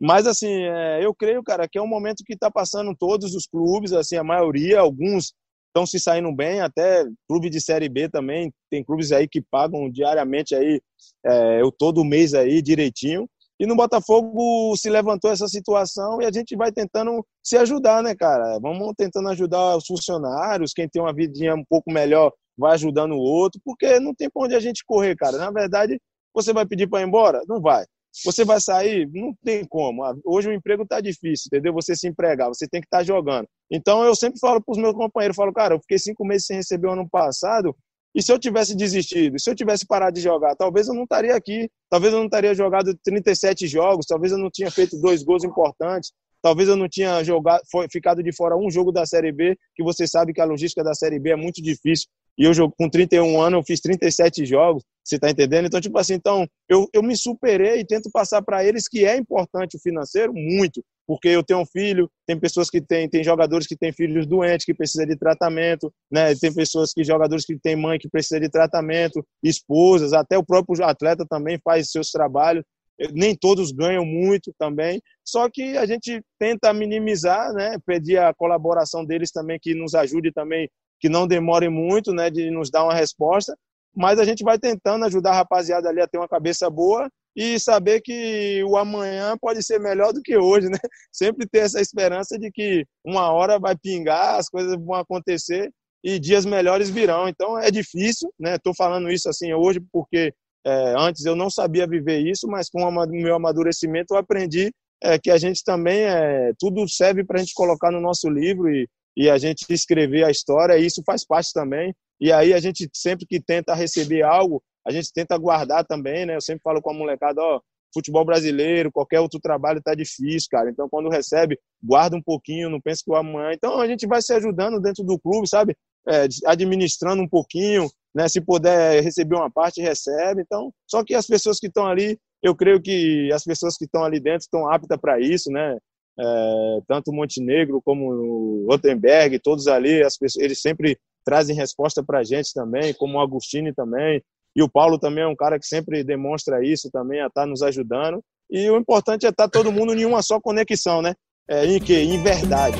mas, assim, é, eu creio, cara, que é um momento que está passando todos os clubes, assim, a maioria, alguns estão se saindo bem, até clube de Série B também, tem clubes aí que pagam diariamente aí, é, eu todo mês aí, direitinho. E no Botafogo se levantou essa situação e a gente vai tentando se ajudar, né, cara? Vamos tentando ajudar os funcionários, quem tem uma vidinha um pouco melhor vai ajudando o outro, porque não tem pra onde a gente correr, cara. Na verdade, você vai pedir para ir embora? Não vai. Você vai sair? Não tem como. Ah, hoje o emprego está difícil, entendeu? Você se empregar, você tem que estar tá jogando. Então eu sempre falo para os meus companheiros, falo, cara, eu fiquei cinco meses sem receber o ano passado, e se eu tivesse desistido, se eu tivesse parado de jogar, talvez eu não estaria aqui, talvez eu não estaria jogado 37 jogos, talvez eu não tinha feito dois gols importantes, talvez eu não tinha jogado, foi, ficado de fora um jogo da Série B, que você sabe que a logística da Série B é muito difícil. e eu com 31 anos, eu fiz 37 jogos, você tá entendendo? Então, tipo assim, então, eu, eu me superei e tento passar para eles que é importante o financeiro, muito, porque eu tenho um filho, tem pessoas que têm, tem jogadores que têm filhos doentes que precisa de tratamento, né? Tem pessoas que jogadores que têm mãe que precisa de tratamento, esposas, até o próprio atleta também faz seus trabalhos. Nem todos ganham muito também, só que a gente tenta minimizar, né? Pedir a colaboração deles também que nos ajude também, que não demore muito, né? De nos dar uma resposta, mas a gente vai tentando ajudar a rapaziada ali a ter uma cabeça boa e saber que o amanhã pode ser melhor do que hoje, né? Sempre ter essa esperança de que uma hora vai pingar, as coisas vão acontecer e dias melhores virão. Então é difícil, né? Estou falando isso assim hoje porque é, antes eu não sabia viver isso, mas com o meu amadurecimento eu aprendi é, que a gente também é tudo serve para a gente colocar no nosso livro e, e a gente escrever a história. E isso faz parte também. E aí a gente sempre que tenta receber algo a gente tenta guardar também, né? Eu sempre falo com a molecada, ó, futebol brasileiro, qualquer outro trabalho tá difícil, cara. Então, quando recebe, guarda um pouquinho, não pense que o amanhã. Então, a gente vai se ajudando dentro do clube, sabe? É, administrando um pouquinho, né? Se puder receber uma parte, recebe. Então, só que as pessoas que estão ali, eu creio que as pessoas que estão ali dentro estão aptas para isso, né? É, tanto Montenegro como Rotenberg, todos ali, as pessoas, eles sempre trazem resposta para a gente também, como o Agostini também. E o Paulo também é um cara que sempre demonstra isso também, a estar tá nos ajudando. E o importante é estar tá todo mundo em uma só conexão, né? É, em que? Em verdade.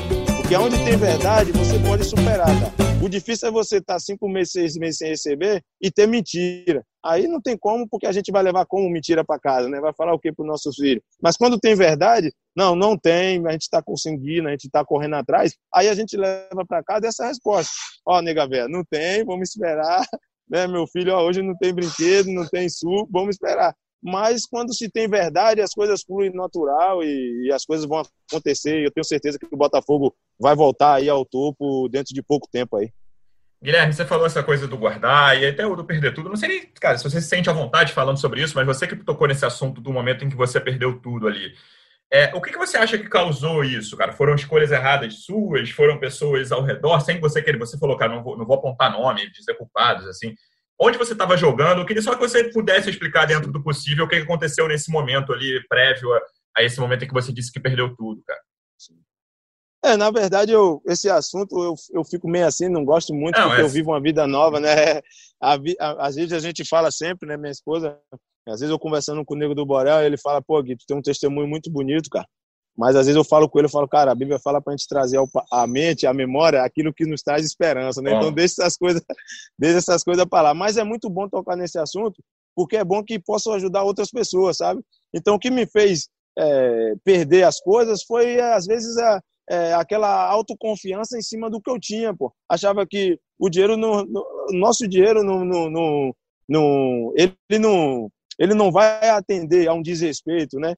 Porque onde tem verdade, você pode superar, tá? O difícil é você estar tá cinco meses, seis meses sem receber e ter mentira. Aí não tem como, porque a gente vai levar como mentira para casa, né? Vai falar o que para os nossos filhos. Mas quando tem verdade, não, não tem, a gente está conseguindo, a gente está correndo atrás, aí a gente leva para casa essa resposta. Ó, nega velha, não tem, vamos esperar, né, meu filho, ó, hoje não tem brinquedo, não tem suco, vamos esperar. Mas quando se tem verdade, as coisas fluem natural e, e as coisas vão acontecer. Eu tenho certeza que o Botafogo vai voltar aí ao topo dentro de pouco tempo aí. Guilherme, você falou essa coisa do guardar e até o do perder tudo. Não sei cara, se você se sente à vontade falando sobre isso, mas você que tocou nesse assunto do momento em que você perdeu tudo ali. É, o que, que você acha que causou isso, cara? Foram escolhas erradas suas? Foram pessoas ao redor? Sem você querer, você falou, cara, não vou, não vou apontar nome, dizer culpados, assim. Onde você estava jogando? Eu queria só que você pudesse explicar dentro do possível o que aconteceu nesse momento ali, prévio a, a esse momento em que você disse que perdeu tudo, cara. É, na verdade, eu, esse assunto eu, eu fico meio assim, não gosto muito, não, porque é... eu vivo uma vida nova, né? A, a, às vezes a gente fala sempre, né? Minha esposa às vezes eu conversando com o Nego do Borel, ele fala, pô, Gui, tu tem um testemunho muito bonito, cara. Mas às vezes eu falo com ele, eu falo, cara, a Bíblia fala pra gente trazer a mente, a memória, aquilo que nos traz esperança, né? Então deixa essas coisas, deixa essas coisas para lá. Mas é muito bom tocar nesse assunto, porque é bom que possa ajudar outras pessoas, sabe? Então o que me fez é, perder as coisas foi, às vezes, a, é, aquela autoconfiança em cima do que eu tinha, pô. Achava que o dinheiro, no, no nosso dinheiro, no, no, no ele não ele não vai atender a um desrespeito, né?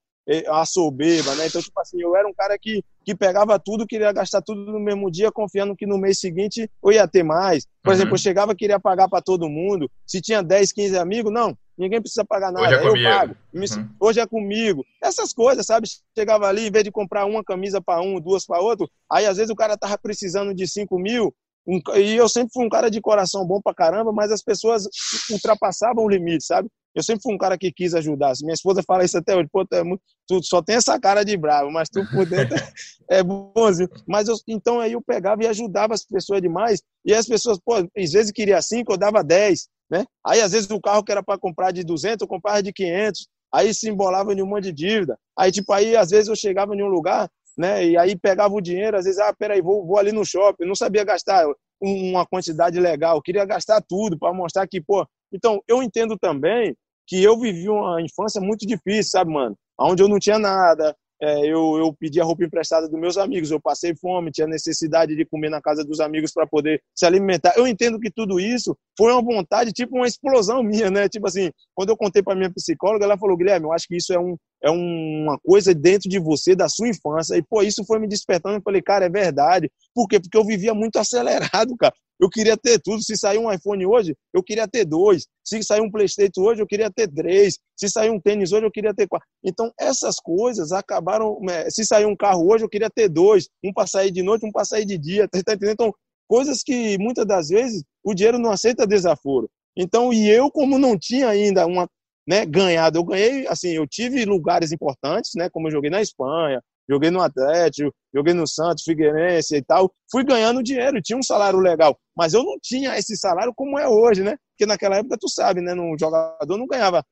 A soberba, né? Então, tipo assim, eu era um cara que, que pegava tudo, queria gastar tudo no mesmo dia, confiando que no mês seguinte eu ia ter mais. Por uhum. exemplo, eu chegava queria pagar para todo mundo. Se tinha 10, 15 amigos, não, ninguém precisa pagar nada, Hoje é eu pago. Uhum. Hoje é comigo. Essas coisas, sabe? Chegava ali, em vez de comprar uma camisa para um, duas para outro, aí às vezes o cara tava precisando de 5 mil, um, e eu sempre fui um cara de coração bom pra caramba, mas as pessoas ultrapassavam o limite, sabe? Eu sempre fui um cara que quis ajudar. Minha esposa fala isso até hoje, pô, tu, é muito, tu só tem essa cara de bravo, mas tu por dentro é bonzinho. Mas eu, então aí eu pegava e ajudava as pessoas demais, e as pessoas, pô, às vezes queria cinco, eu dava dez, né? Aí às vezes o carro que era para comprar de 200, eu comprava de 500, aí se embolava em um monte de dívida. Aí, tipo, aí às vezes eu chegava em um lugar, né? E aí pegava o dinheiro, às vezes, ah, peraí, vou, vou ali no shopping, não sabia gastar uma quantidade legal, queria gastar tudo para mostrar que, pô. Então, eu entendo também que eu vivi uma infância muito difícil, sabe, mano? Onde eu não tinha nada, é, eu, eu pedia roupa emprestada dos meus amigos, eu passei fome, tinha necessidade de comer na casa dos amigos para poder se alimentar. Eu entendo que tudo isso foi uma vontade, tipo uma explosão minha, né? Tipo assim, quando eu contei para minha psicóloga, ela falou: Guilherme, eu acho que isso é, um, é uma coisa dentro de você, da sua infância. E, pô, isso foi me despertando. Eu falei, cara, é verdade. Por quê? Porque eu vivia muito acelerado, cara. Eu queria ter tudo. Se sair um iPhone hoje, eu queria ter dois. Se sair um PlayStation hoje, eu queria ter três. Se sair um tênis hoje, eu queria ter quatro. Então, essas coisas acabaram. É, se sair um carro hoje, eu queria ter dois. Um para sair de noite, um para sair de dia. Tá, tá entendendo? Então, Coisas que muitas das vezes o dinheiro não aceita desaforo. Então, e eu, como não tinha ainda uma, né, ganhado, eu ganhei, assim, eu tive lugares importantes, né, como eu joguei na Espanha, joguei no Atlético, joguei no Santos, Figueirense e tal, fui ganhando dinheiro, tinha um salário legal, mas eu não tinha esse salário como é hoje, né? Porque naquela época, tu sabe, né? Um jogador não ganhava,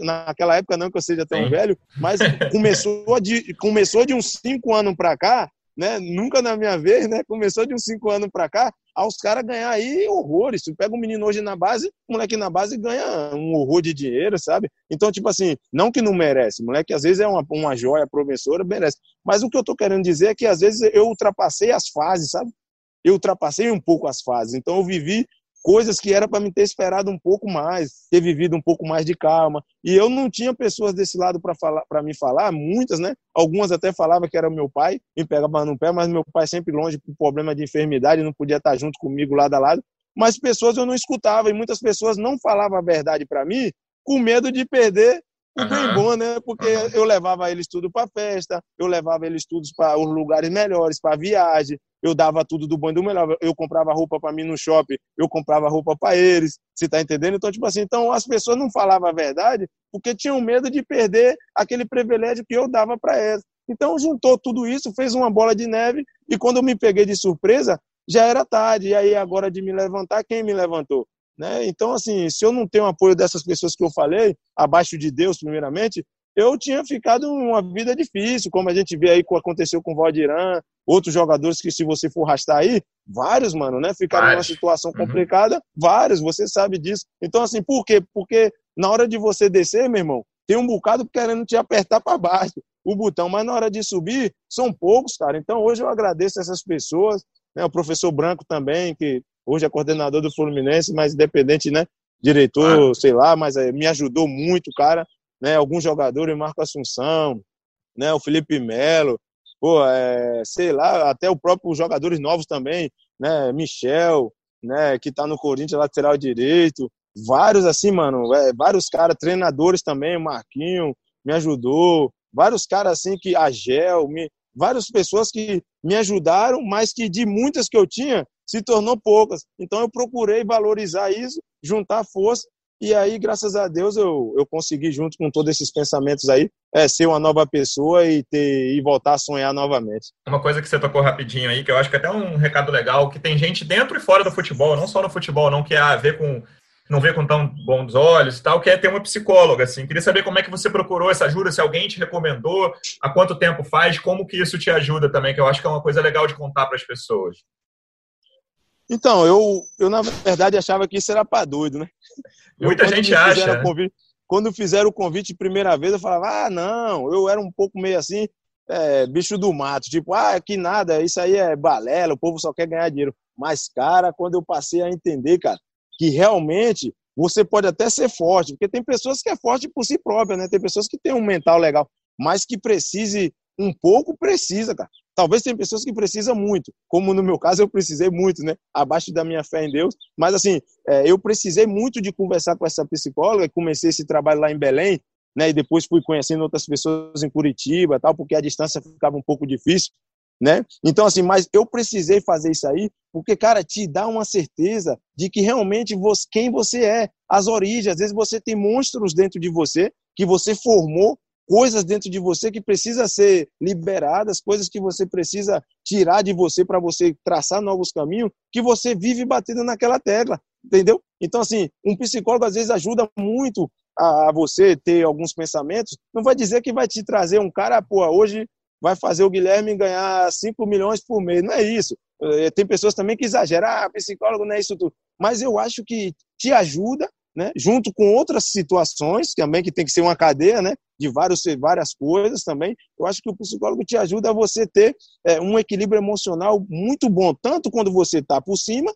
naquela época não que eu seja tão Sim. velho, mas começou de, começou de uns cinco anos para cá, né? Nunca na minha vez, né? Começou de uns cinco anos para cá, aos caras ganhar aí horrores. Tu pega um menino hoje na base, o moleque na base ganha um horror de dinheiro, sabe? Então, tipo assim, não que não merece, o moleque às vezes é uma, uma joia promissora, merece. Mas o que eu tô querendo dizer é que às vezes eu ultrapassei as fases, sabe? Eu ultrapassei um pouco as fases. Então eu vivi coisas que era para me ter esperado um pouco mais, ter vivido um pouco mais de calma. E eu não tinha pessoas desse lado para falar, para me falar, muitas, né? Algumas até falavam que era meu pai, me pegava no pé, mas meu pai sempre longe por problema de enfermidade, não podia estar junto comigo lado a lado. Mas pessoas eu não escutava e muitas pessoas não falavam a verdade para mim, com medo de perder o bem bom, né? Porque eu levava eles tudo para festa, eu levava eles tudo para os lugares melhores, para viagem, eu dava tudo do bom e do melhor. Eu comprava roupa para mim no shopping, eu comprava roupa para eles. Você tá entendendo? Então, tipo assim, então as pessoas não falavam a verdade porque tinham medo de perder aquele privilégio que eu dava para elas. Então, juntou tudo isso, fez uma bola de neve e quando eu me peguei de surpresa, já era tarde. E aí, agora de me levantar, quem me levantou? Né? Então, assim, se eu não tenho apoio dessas pessoas que eu falei, abaixo de Deus, primeiramente, eu tinha ficado uma vida difícil, como a gente vê aí que aconteceu com o Valdirã, outros jogadores que, se você for arrastar aí, vários, mano, né? Ficaram numa situação uhum. complicada, uhum. vários, você sabe disso. Então, assim, por quê? Porque na hora de você descer, meu irmão, tem um bocado querendo te apertar para baixo o botão, mas na hora de subir, são poucos, cara. Então, hoje eu agradeço essas pessoas, né? O professor Branco também, que hoje é coordenador do Fluminense, mas independente, né? Diretor, ah. sei lá, mas é, me ajudou muito, cara né? Alguns jogadores, Marco Assunção, né? O Felipe Melo, pô, é, sei lá, até o próprio jogadores novos também, né? Michel, né? Que tá no Corinthians, lateral direito, vários assim, mano, é, vários caras, treinadores também, Marquinho me ajudou, vários caras assim que a Gel, me, várias pessoas que me ajudaram, mas que de muitas que eu tinha se tornou poucas. Então eu procurei valorizar isso, juntar força e aí, graças a Deus, eu, eu consegui, junto com todos esses pensamentos aí, é, ser uma nova pessoa e, ter, e voltar a sonhar novamente. Uma coisa que você tocou rapidinho aí, que eu acho que é até um recado legal, que tem gente dentro e fora do futebol, não só no futebol, não quer a ver com não vê com tão bons olhos e tal, quer ter uma psicóloga, assim. Queria saber como é que você procurou essa ajuda, se alguém te recomendou, há quanto tempo faz, como que isso te ajuda também, que eu acho que é uma coisa legal de contar para as pessoas. Então, eu, eu na verdade achava que isso era para doido, né? Eu, Muita gente acha. Né? Convite, quando fizeram o convite primeira vez, eu falava, ah, não, eu era um pouco meio assim, é, bicho do mato, tipo, ah, que nada, isso aí é balela, o povo só quer ganhar dinheiro. Mas, cara, quando eu passei a entender, cara, que realmente você pode até ser forte, porque tem pessoas que é forte por si própria, né? Tem pessoas que têm um mental legal, mas que precise um pouco, precisa, cara. Talvez tem pessoas que precisam muito, como no meu caso eu precisei muito, né? Abaixo da minha fé em Deus. Mas assim, é, eu precisei muito de conversar com essa psicóloga. Comecei esse trabalho lá em Belém, né? E depois fui conhecendo outras pessoas em Curitiba, tal, porque a distância ficava um pouco difícil, né? Então assim, mas eu precisei fazer isso aí, porque cara, te dá uma certeza de que realmente você, quem você é, as origens. Às vezes você tem monstros dentro de você que você formou coisas dentro de você que precisa ser liberadas, coisas que você precisa tirar de você para você traçar novos caminhos, que você vive batendo naquela tecla, entendeu? Então assim, um psicólogo às vezes ajuda muito a, você ter alguns pensamentos, não vai dizer que vai te trazer um cara, pô, hoje vai fazer o Guilherme ganhar 5 milhões por mês, não é isso. É, tem pessoas também que exageram, ah, psicólogo não é isso tudo. Mas eu acho que te ajuda né, junto com outras situações, também que tem que ser uma cadeia, né, de vários, várias coisas também, eu acho que o psicólogo te ajuda a você ter é, um equilíbrio emocional muito bom, tanto quando você está por cima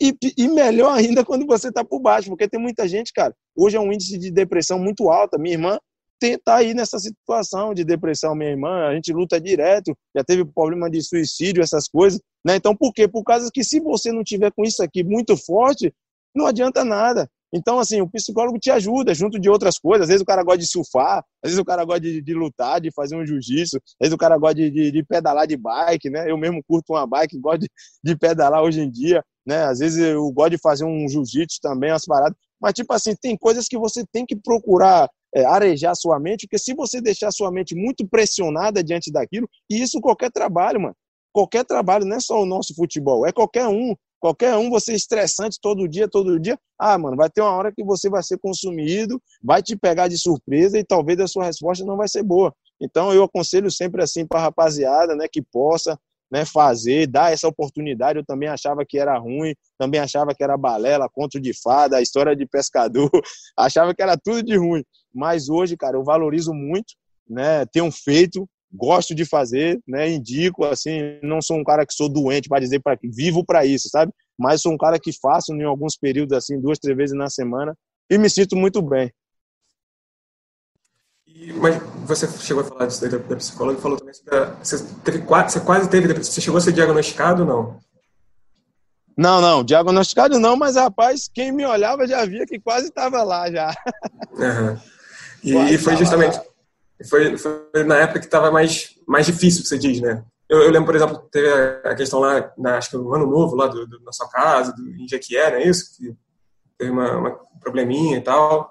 e, e, melhor ainda quando você está por baixo, porque tem muita gente, cara, hoje é um índice de depressão muito alto, minha irmã está aí nessa situação de depressão, minha irmã, a gente luta direto, já teve problema de suicídio, essas coisas, né? Então, por quê? Por causa que se você não tiver com isso aqui muito forte, não adianta nada. Então, assim, o psicólogo te ajuda junto de outras coisas. Às vezes o cara gosta de surfar, às vezes o cara gosta de, de lutar, de fazer um jiu-jitsu, às vezes o cara gosta de, de, de, pedalar de bike, né? Eu mesmo curto uma bike, gosto de, pedalar hoje em dia, né? Às vezes eu gosto de fazer um jiu-jitsu também, umas paradas. Mas, tipo assim, tem coisas que você tem que procurar é, arejar sua mente, porque se você deixar sua mente muito pressionada diante daquilo, e isso qualquer trabalho, mano. Qualquer trabalho, não é só o nosso futebol, é qualquer um. Qualquer um, você estressante todo dia, todo dia. Ah, mano, vai ter uma hora que você vai ser consumido, vai te pegar de surpresa e talvez a sua resposta não vai ser boa. Então, eu aconselho sempre assim para a rapaziada, né, que possa né, fazer, dar essa oportunidade. Eu também achava que era ruim, também achava que era balela, conto de fada, história de pescador, achava que era tudo de ruim. Mas hoje, cara, eu valorizo muito, né, tenho feito, gosto de fazer, né? Indico assim, não sou um cara que sou doente para dizer para que vivo para isso, sabe? Mas sou um cara que faço em alguns períodos assim, duas, três vezes na semana e me sinto muito bem. E, mas você chegou a falar disso da, da psicóloga e falou também sobre a, você, teve, você quase teve você chegou a ser diagnosticado ou não? Não, não, diagnosticado não, mas rapaz, quem me olhava já via que quase estava lá já. Uhum. E, e, foi justamente lá foi, foi na época que estava mais, mais difícil, que você diz, né? Eu, eu, lembro, por exemplo, teve a questão lá, na, acho que no ano novo, lá do, do, na sua casa, do, em Jequié, não é isso? Que teve uma, uma probleminha e tal.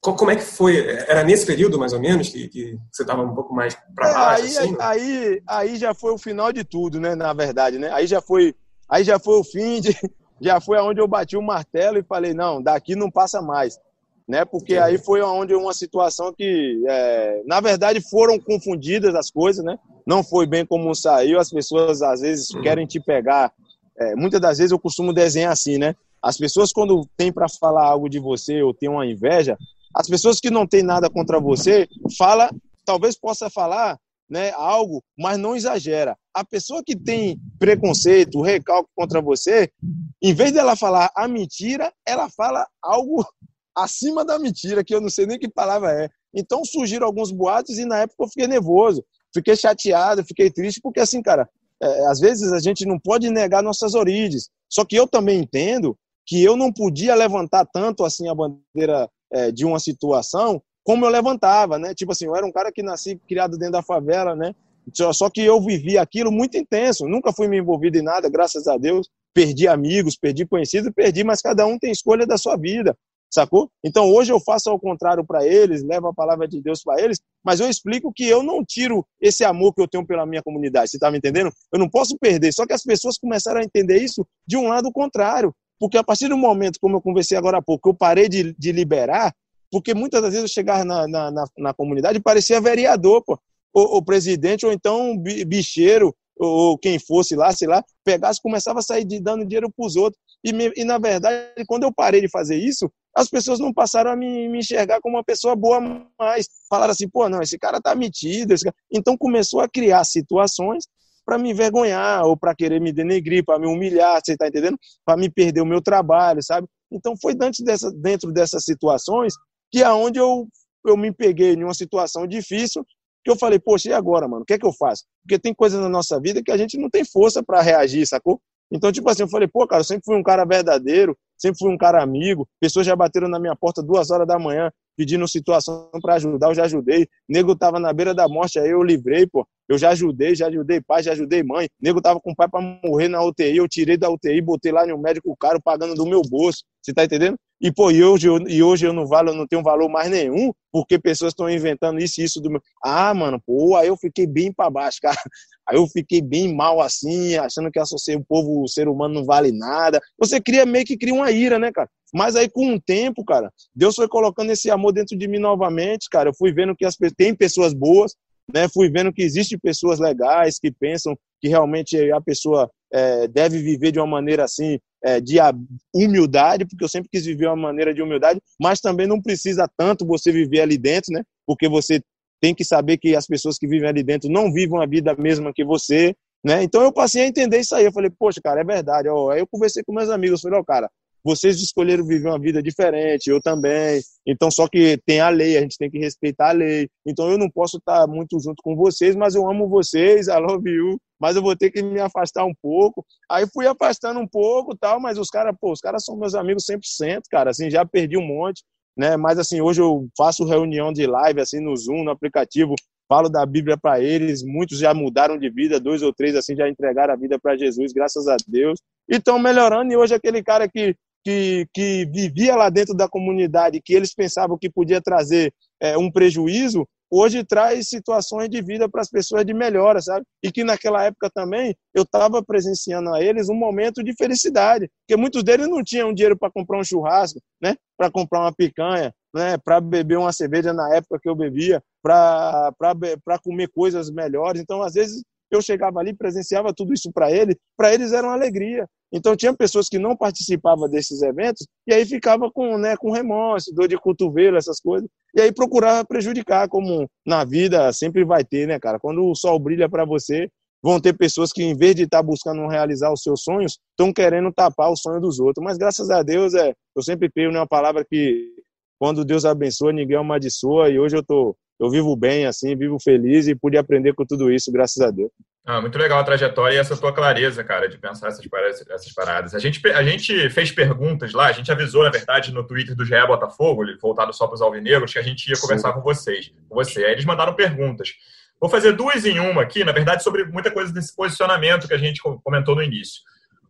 Como é que foi? Era nesse período, mais ou menos, que, que você estava um pouco mais para é, baixo? É, aí, assim, aí, aí já foi o final de tudo, né? Na verdade, né? Aí já foi, aí já foi o fim de, já foi aonde eu bati o martelo e falei não, daqui não passa mais né? Porque aí foi onde uma situação que, é, na verdade, foram confundidas as coisas, né? Não foi bem como saiu. As pessoas às vezes uhum. querem te pegar. É, muitas das vezes eu costumo desenhar assim, né? As pessoas quando tem para falar algo de você ou tem uma inveja, as pessoas que não têm nada contra você fala, talvez possa falar, né? Algo, mas não exagera. A pessoa que tem preconceito, recalque contra você, em vez dela falar a mentira, ela fala algo acima da mentira, que eu não sei nem que palavra é. Então surgiram alguns boatos e na época eu fiquei nervoso, fiquei chateado, fiquei triste, porque assim, cara, é, às vezes a gente não pode negar nossas origens. Só que eu também entendo que eu não podia levantar tanto assim a bandeira é, de uma situação como eu levantava, né? Tipo assim, eu era um cara que nasci criado dentro da favela, né? Só que eu vivi aquilo muito intenso, nunca fui me envolvido em nada, graças a Deus. Perdi amigos, perdi conhecidos, perdi, mas cada um tem escolha da sua vida sacou? Então hoje eu faço ao contrário para eles, levo a palavra de Deus para eles, mas eu explico que eu não tiro esse amor que eu tenho pela minha comunidade, você está me entendendo? Eu não posso perder, só que as pessoas começaram a entender isso de um lado contrário, porque a partir do momento, como eu conversei agora há pouco, eu parei de, de liberar, porque muitas das vezes eu chegava na, na, na, na comunidade e parecia vereador, pô, o, o presidente, ou então bicheiro, ou quem fosse lá, sei lá, pegasse começava a sair de, dando dinheiro para os outros. E, me, e, na verdade, quando eu parei de fazer isso, as pessoas não passaram a me, me enxergar como uma pessoa boa mais. Falaram assim, pô, não, esse cara tá metido. Cara... Então começou a criar situações para me envergonhar ou para querer me denegrir, para me humilhar, você tá entendendo? Para me perder o meu trabalho, sabe? Então foi dentro, dessa, dentro dessas situações que aonde eu, eu me peguei em uma situação difícil que eu falei, poxa, e agora, mano? O que é que eu faço? Porque tem coisas na nossa vida que a gente não tem força para reagir, sacou? Então, tipo assim, eu falei, pô, cara, eu sempre fui um cara verdadeiro, sempre fui um cara amigo. Pessoas já bateram na minha porta duas horas da manhã pedindo situação para ajudar, eu já ajudei. Nego tava na beira da morte, aí eu livrei, pô. Eu já ajudei, já ajudei pai, já ajudei mãe. Nego tava com pai para morrer na UTI, eu tirei da UTI, botei lá no médico caro, pagando do meu bolso. Você tá entendendo? E, pô, e hoje, eu, e hoje eu não valo, eu não tenho valor mais nenhum, porque pessoas estão inventando isso e isso do meu. Ah, mano, pô, aí eu fiquei bem para baixo, cara. Aí eu fiquei bem mal assim, achando que o povo, o ser humano não vale nada. Você cria meio que cria uma ira, né, cara? Mas aí com o tempo, cara, Deus foi colocando esse amor dentro de mim novamente, cara. Eu fui vendo que as, tem pessoas boas, né? Fui vendo que existem pessoas legais que pensam que realmente a pessoa é, deve viver de uma maneira assim, é, de humildade, porque eu sempre quis viver uma maneira de humildade, mas também não precisa tanto você viver ali dentro, né? Porque você tem que saber que as pessoas que vivem ali dentro não vivem a vida mesma que você, né? Então eu passei a entender isso aí. Eu falei, poxa, cara, é verdade. Ó, aí eu conversei com meus amigos, falei, ó, cara, vocês escolheram viver uma vida diferente, eu também. Então, só que tem a lei, a gente tem que respeitar a lei. Então, eu não posso estar muito junto com vocês, mas eu amo vocês, I love you, mas eu vou ter que me afastar um pouco. Aí fui afastando um pouco, tal, mas os caras, pô, os caras são meus amigos 100%, cara, assim, já perdi um monte, né? Mas assim, hoje eu faço reunião de live assim no Zoom, no aplicativo, falo da Bíblia para eles, muitos já mudaram de vida, dois ou três assim já entregaram a vida para Jesus, graças a Deus. E estão melhorando e hoje aquele cara que que, que vivia lá dentro da comunidade, que eles pensavam que podia trazer é, um prejuízo, hoje traz situações de vida para as pessoas de melhora, sabe? E que naquela época também eu estava presenciando a eles um momento de felicidade, porque muitos deles não tinham dinheiro para comprar um churrasco, né? Para comprar uma picanha, né? Para beber uma cerveja na época que eu bebia, para comer coisas melhores. Então, às vezes eu chegava ali, presenciava tudo isso para eles, para eles era uma alegria. Então tinha pessoas que não participavam desses eventos e aí ficava com, né, com remorso, dor de cotovelo, essas coisas. E aí procurava prejudicar, como na vida sempre vai ter, né, cara? Quando o sol brilha para você, vão ter pessoas que em vez de estar tá buscando realizar os seus sonhos, estão querendo tapar o sonho dos outros. Mas graças a Deus, é, eu sempre creio numa palavra que quando Deus abençoa, ninguém amaldiçoa e hoje eu tô eu vivo bem, assim, vivo feliz e pude aprender com tudo isso, graças a Deus. Ah, muito legal a trajetória e essa tua clareza, cara, de pensar essas paradas. Essas paradas. A, gente, a gente fez perguntas lá, a gente avisou, na verdade, no Twitter do GE Botafogo, voltado só para os alvinegros, que a gente ia conversar Sim. com vocês. Com você. Aí eles mandaram perguntas. Vou fazer duas em uma aqui, na verdade, sobre muita coisa desse posicionamento que a gente comentou no início.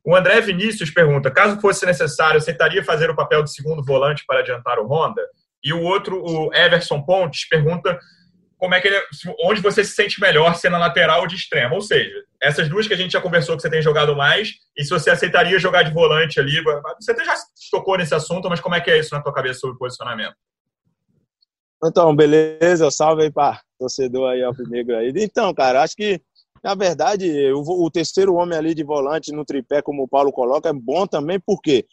O André Vinícius pergunta: caso fosse necessário, aceitaria fazer o papel de segundo volante para adiantar o Honda? E o outro, o Everson Pontes, pergunta como é que ele, onde você se sente melhor, se na lateral ou de extremo. Ou seja, essas duas que a gente já conversou que você tem jogado mais, e se você aceitaria jogar de volante ali. Você até já tocou nesse assunto, mas como é que é isso na tua cabeça sobre posicionamento? Então, beleza, salve aí para torcedor aí, alvinegro aí. Então, cara, acho que, na verdade, o, o terceiro homem ali de volante no tripé, como o Paulo coloca, é bom também, porque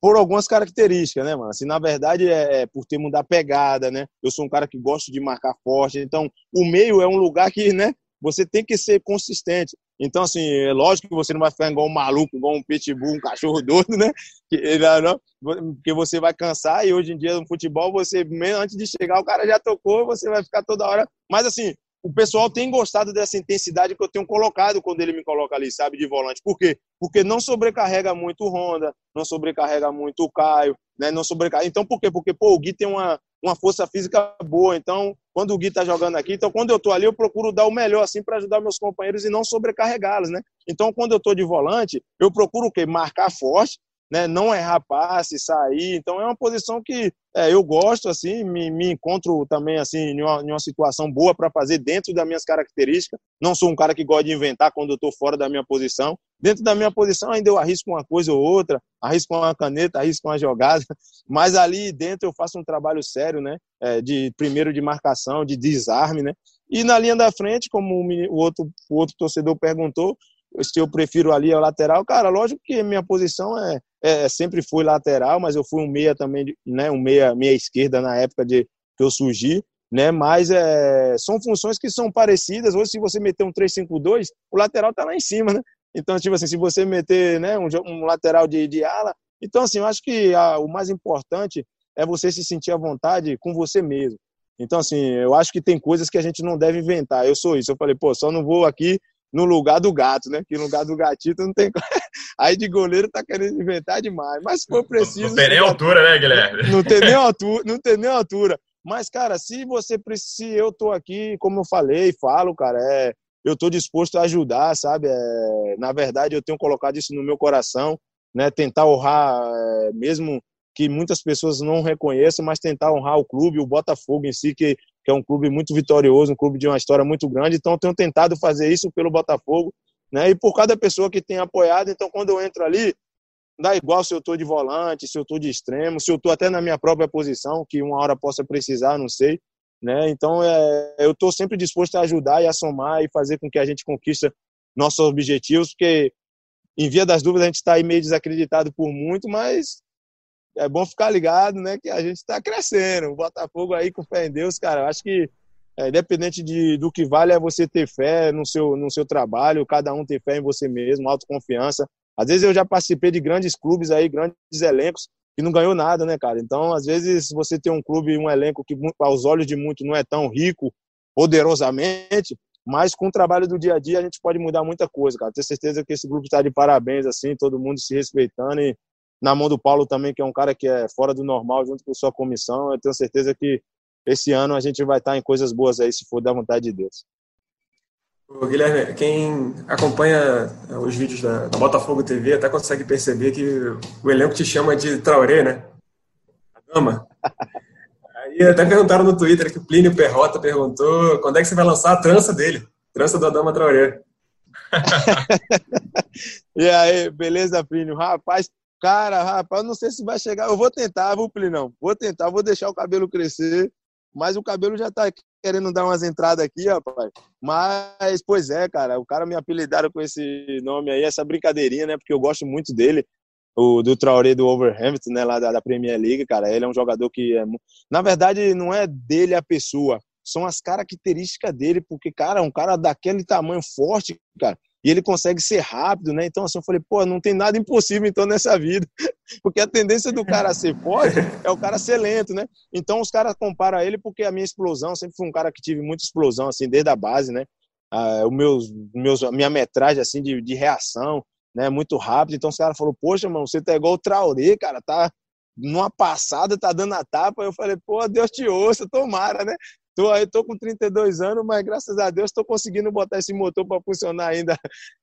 por algumas características, né, mano? Assim, na verdade, é, é, por ter mudar pegada, né? Eu sou um cara que gosta de marcar forte, então o meio é um lugar que, né, você tem que ser consistente. Então, assim, é lógico que você não vai ficar igual um maluco, igual um pitbull, um cachorro doido, né? Porque você vai cansar e hoje em dia no futebol, você, antes de chegar, o cara já tocou, você vai ficar toda hora. Mas, assim, o pessoal tem gostado dessa intensidade que eu tenho colocado quando ele me coloca ali, sabe, de volante. Por quê? Porque não sobrecarrega muito o Honda, não sobrecarrega muito o Caio, né? Não sobrecarrega. Então, por quê? Porque, pô, o Gui tem uma, uma força física boa. Então, quando o Gui tá jogando aqui, então quando eu tô ali, eu procuro dar o melhor, assim, para ajudar meus companheiros e não sobrecarregá-los, né? Então, quando eu tô de volante, eu procuro o quê? Marcar forte, né, não errar passe, sair. Então é uma posição que é, eu gosto, assim, me, me encontro também assim em uma, em uma situação boa para fazer dentro das minhas características. Não sou um cara que gosta de inventar quando eu estou fora da minha posição. Dentro da minha posição ainda eu arrisco uma coisa ou outra, arrisco uma caneta, arrisco uma jogada, mas ali dentro eu faço um trabalho sério, né, é, de primeiro de marcação, de desarme, né. E na linha da frente, como o outro, o outro torcedor perguntou, se eu prefiro ali a lateral, cara, lógico que minha posição é, é, sempre fui lateral, mas eu fui um meia também, né, um meia, meia esquerda na época de que eu surgi, né, mas é, são funções que são parecidas, hoje se você meter um 3-5-2, o lateral tá lá em cima, né, então, tipo assim, se você meter, né, um, um lateral de, de ala, então, assim, eu acho que a, o mais importante é você se sentir à vontade com você mesmo. Então, assim, eu acho que tem coisas que a gente não deve inventar. Eu sou isso. Eu falei, pô, só não vou aqui no lugar do gato, né? Que no lugar do gatito não tem. Aí de goleiro tá querendo inventar demais. Mas se for preciso. Não tem nem altura, né, Guilherme? Não tem nem altura, não tem nem altura. Mas, cara, se você precisa, eu tô aqui, como eu falei, falo, cara, é, eu tô disposto a ajudar, sabe? É, na verdade, eu tenho colocado isso no meu coração, né? Tentar honrar, é, mesmo que muitas pessoas não reconheçam, mas tentar honrar o clube, o Botafogo em si, que que é um clube muito vitorioso, um clube de uma história muito grande. Então, tenho tentado fazer isso pelo Botafogo, né? E por cada pessoa que tem apoiado. Então, quando eu entro ali, dá igual se eu estou de volante, se eu estou de extremo, se eu estou até na minha própria posição, que uma hora possa precisar, não sei. Né? Então, é, eu estou sempre disposto a ajudar e a somar e fazer com que a gente conquista nossos objetivos, porque, em via das dúvidas, a gente está meio desacreditado por muito, mas é bom ficar ligado, né, que a gente está crescendo. O Botafogo aí com fé em Deus, cara, eu acho que é, independente de, do que vale é você ter fé no seu, no seu trabalho, cada um ter fé em você mesmo, autoconfiança. Às vezes eu já participei de grandes clubes aí, grandes elencos, que não ganhou nada, né, cara? Então, às vezes, você tem um clube, um elenco que, aos olhos de muitos, não é tão rico, poderosamente, mas com o trabalho do dia a dia a gente pode mudar muita coisa, cara. Tenho certeza que esse grupo está de parabéns, assim, todo mundo se respeitando e na mão do Paulo também, que é um cara que é fora do normal, junto com sua comissão. Eu tenho certeza que esse ano a gente vai estar em coisas boas aí, se for da vontade de Deus. Guilherme, quem acompanha eh, os vídeos da, da, Botafogo TV até consegue perceber que o elenco te chama de Traoré, né? A dama. Aí até perguntaram no Twitter que o Plínio Perrota perguntou quando é que você vai lançar a trança dele, trança da dama Traoré. e aí, beleza, Plínio? Rapaz, cara, rapaz, não sei se vai chegar. Eu vou tentar, vou, Plinão. Vou tentar, vou deixar o cabelo crescer mas o cabelo já tá querendo dar umas entradas aqui, rapaz. Mas, pois é, cara, o cara me apelidaram com esse nome aí, essa brincadeirinha, né? Porque eu gosto muito dele, o do Traoré do Overhampton, né? Lá da, da Premier League, cara. Ele é um jogador que é. Na verdade, não é dele a pessoa, são as características dele, porque, cara, um cara daquele tamanho forte, cara e ele consegue ser rápido, né? Então, assim, eu falei, pô, não tem nada impossível, então, nessa vida. Porque a tendência do cara ser forte é o cara ser lento, né? Então, os caras comparam ele porque a minha explosão, sempre fui um cara que tive muita explosão, assim, desde a base, né? Ah, o meus, meus, a minha metragem, assim, de, de reação, né? Muito rápido. Então, os caras falaram, poxa, mano, você tá igual o Traoré, cara, tá numa passada, tá dando a tapa. Eu falei, pô, Deus te ouça, tomara, né? Tô aí, tô com 32 anos, mas graças a Deus estou conseguindo botar esse motor para funcionar ainda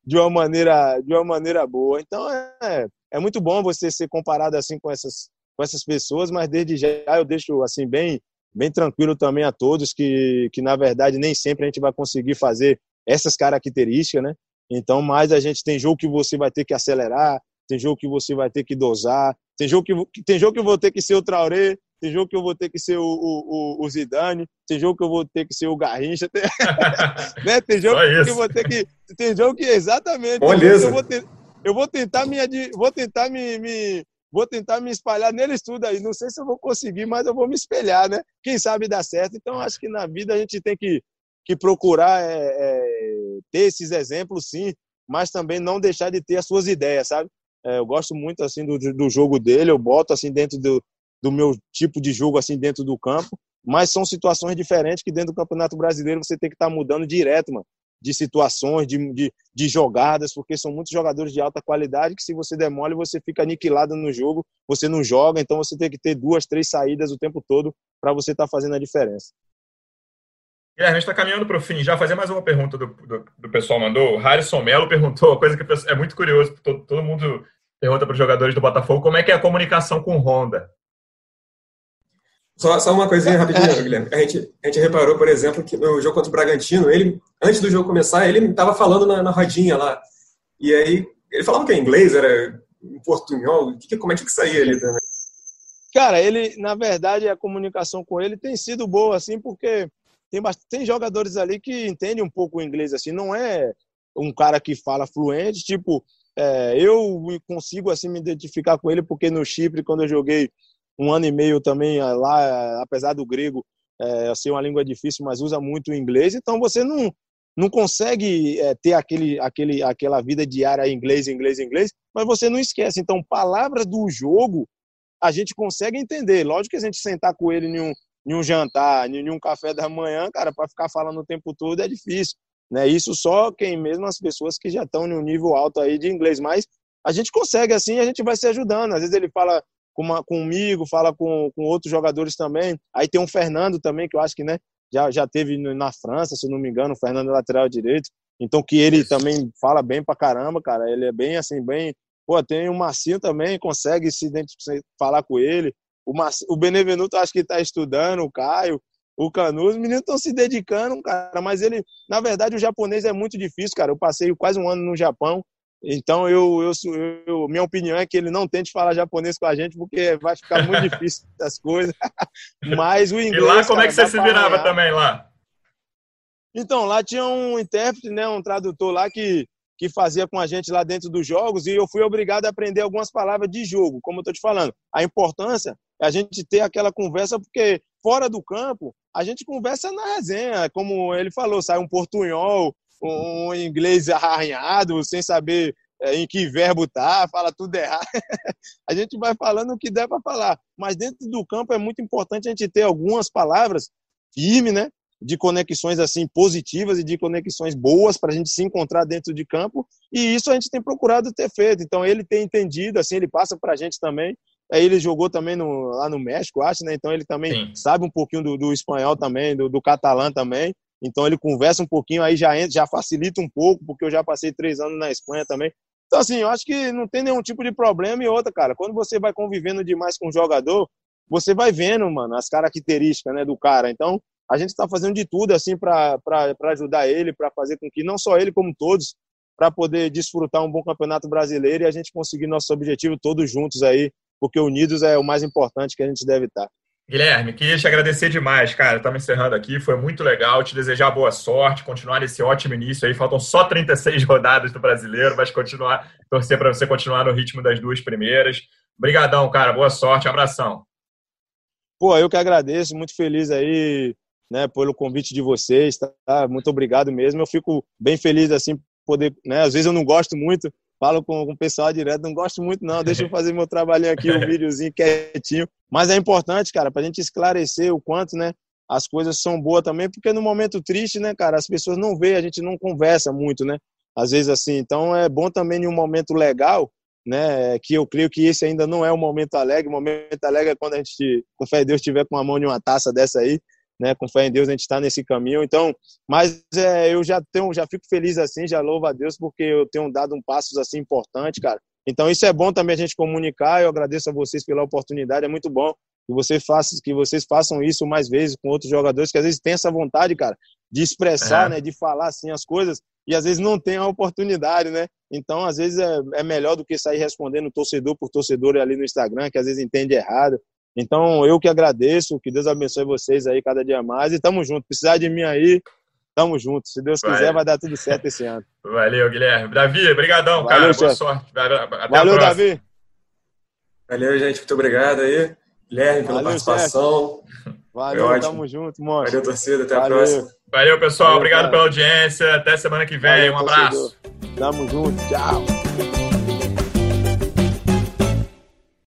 de uma maneira, de uma maneira boa. Então é, é muito bom você ser comparado assim com essas, com essas pessoas, mas desde já eu deixo assim bem, bem tranquilo também a todos que, que na verdade nem sempre a gente vai conseguir fazer essas características, né? Então, mais a gente tem jogo que você vai ter que acelerar, tem jogo que você vai ter que dosar, tem jogo que tem jogo que eu vou ter que ser o Traoré, tem jogo que eu vou ter que ser o, o, o Zidane, tem jogo que eu vou ter que ser o Garrincha, tem, né? tem jogo que eu vou ter que. Tem jogo que exatamente. Beleza. Eu vou, ter, eu vou tentar me vou tentar me, me, vou tentar me espalhar neles tudo aí. Não sei se eu vou conseguir, mas eu vou me espelhar, né? Quem sabe dá certo. Então acho que na vida a gente tem que, que procurar é, é, ter esses exemplos, sim, mas também não deixar de ter as suas ideias, sabe? É, eu gosto muito assim do, do jogo dele, eu boto assim dentro do, do meu tipo de jogo assim dentro do campo, mas são situações diferentes que dentro do Campeonato Brasileiro você tem que estar tá mudando direto, mano, de situações, de, de, de, jogadas, porque são muitos jogadores de alta qualidade que se você demole, você fica aniquilado no jogo, você não joga, então você tem que ter duas, três saídas o tempo todo para você estar tá fazendo a diferença. Guilherme, a gente está caminhando para o fim. Já fazer mais uma pergunta do, do, do pessoal mandou. O Harrison Melo perguntou, uma coisa que é muito curioso, todo, todo mundo pergunta para os jogadores do Botafogo, como é que é a comunicação com Honda? Só, só uma coisinha rapidinho, Guilherme. A gente, a gente reparou, por exemplo, que no jogo contra o Bragantino, ele, antes do jogo começar, ele estava falando na, na, rodinha lá. E aí, ele falava que é inglês, era em portunhol. Que, como é que saía ali também? Cara, ele, na verdade, a comunicação com ele tem sido boa, assim, porque tem, tem jogadores ali que entendem um pouco o inglês, assim, não é um cara que fala fluente, tipo, é, eu consigo, assim, me identificar com ele, porque no Chipre, quando eu joguei um ano e meio também eh, lá, eh, apesar do grego é, ser uma língua difícil, mas usa muito o inglês, então você não, não consegue é, ter aquele, aquele, aquela vida diária inglês, inglês, inglês, mas você não esquece. Então, palavras do jogo a gente consegue entender. Lógico que a gente sentar com ele em um, em um jantar, em um café da manhã, cara, para ficar falando o tempo todo é difícil. Né? Isso só quem mesmo as pessoas que já estão em um nível alto aí de inglês, mas a gente consegue assim, a gente vai se ajudando. Às vezes ele fala com uma, comigo, fala com, com outros jogadores também. Aí tem um Fernando também, que eu acho que né, já, já teve na França, se não me engano, o Fernando é lateral direito. Então que ele também fala bem pra caramba, cara. Ele é bem assim, bem. Pô, tem o Marcinho também, consegue se falar com ele. O, Marcinho, o Benevenuto acho que está estudando, o Caio, o Canu, os meninos estão se dedicando, cara. Mas ele, na verdade, o japonês é muito difícil, cara. Eu passei quase um ano no Japão então, eu, eu, eu, minha opinião é que ele não tente falar japonês com a gente, porque vai ficar muito difícil as coisas. Mas o inglês. E lá, como cara, é que você se virava arranhar. também lá? Então, lá tinha um intérprete, né, um tradutor lá que, que fazia com a gente lá dentro dos jogos, e eu fui obrigado a aprender algumas palavras de jogo, como eu estou te falando. A importância é a gente ter aquela conversa, porque fora do campo, a gente conversa na resenha, como ele falou, sai um portunhol, um inglês arranhado, sem saber é, em que verbo tá, fala tudo errado. a gente vai falando o que der para falar. Mas dentro do campo é muito importante a gente ter algumas palavras firmes, né? De conexões assim positivas e de conexões boas para a gente se encontrar dentro de campo. E isso a gente tem procurado ter feito. Então ele tem entendido, assim, ele passa para a gente também. Aí ele jogou também no, lá no México, acho, né? Então ele também Sim. sabe um pouquinho do, do espanhol também, do, do catalã também. Então ele conversa um pouquinho, aí já entra, já facilita um pouco, porque eu já passei três anos na Espanha também. Então, assim, eu acho que não tem nenhum tipo de problema. E outra, cara, quando você vai convivendo demais com o jogador, você vai vendo, mano, as características né, do cara. Então, a gente está fazendo de tudo, assim, para ajudar ele, para fazer com que não só ele, como todos, para poder desfrutar um bom campeonato brasileiro e a gente conseguir nosso objetivo todos juntos aí, porque unidos é o mais importante que a gente deve estar. Guilherme, queria te agradecer demais, cara. Estamos encerrando aqui, foi muito legal. Te desejar boa sorte, continuar nesse ótimo início aí. Faltam só 36 rodadas do brasileiro, mas continuar, torcer para você continuar no ritmo das duas primeiras. Obrigadão, cara. Boa sorte, abração. Pô, eu que agradeço, muito feliz aí, né, pelo convite de vocês, tá? Muito obrigado mesmo. Eu fico bem feliz assim poder, né? Às vezes eu não gosto muito, falo com, com o pessoal direto, não gosto muito não, deixa eu fazer meu trabalhinho aqui, um videozinho quietinho. Mas é importante, cara, para a gente esclarecer o quanto, né, as coisas são boas também, porque no momento triste, né, cara, as pessoas não veem, a gente não conversa muito, né, às vezes assim. Então é bom também em um momento legal, né, que eu creio que esse ainda não é o momento alegre. O momento alegre é quando a gente, com fé em Deus, estiver com a mão de uma taça dessa aí, né? Com fé em Deus a gente está nesse caminho. Então, mas é, eu já tenho, já fico feliz assim, já louvo a Deus porque eu tenho dado um passos assim importante, cara. Então isso é bom também a gente comunicar. Eu agradeço a vocês pela oportunidade. É muito bom que vocês façam, que vocês façam isso mais vezes com outros jogadores que às vezes têm essa vontade, cara, de expressar, é. né, de falar assim as coisas e às vezes não tem a oportunidade, né? Então, às vezes é, é melhor do que sair respondendo torcedor por torcedor ali no Instagram, que às vezes entende errado. Então, eu que agradeço, que Deus abençoe vocês aí cada dia mais e tamo junto. Precisar de mim aí, tamo junto. Se Deus quiser, vai, vai dar tudo certo esse ano. Valeu, Guilherme. Davi, brigadão, cara. Boa sorte. Até Valeu, Davi. Valeu, gente. Muito obrigado aí. Guilherme, pela Valeu, participação. Valeu, tamo junto, mano. Valeu, torcida. Até Valeu. a próxima. Valeu, pessoal. Valeu, Obrigado cara. pela audiência. Até semana que vem. Valeu, um abraço. Torcedor. Tamo junto. Tchau.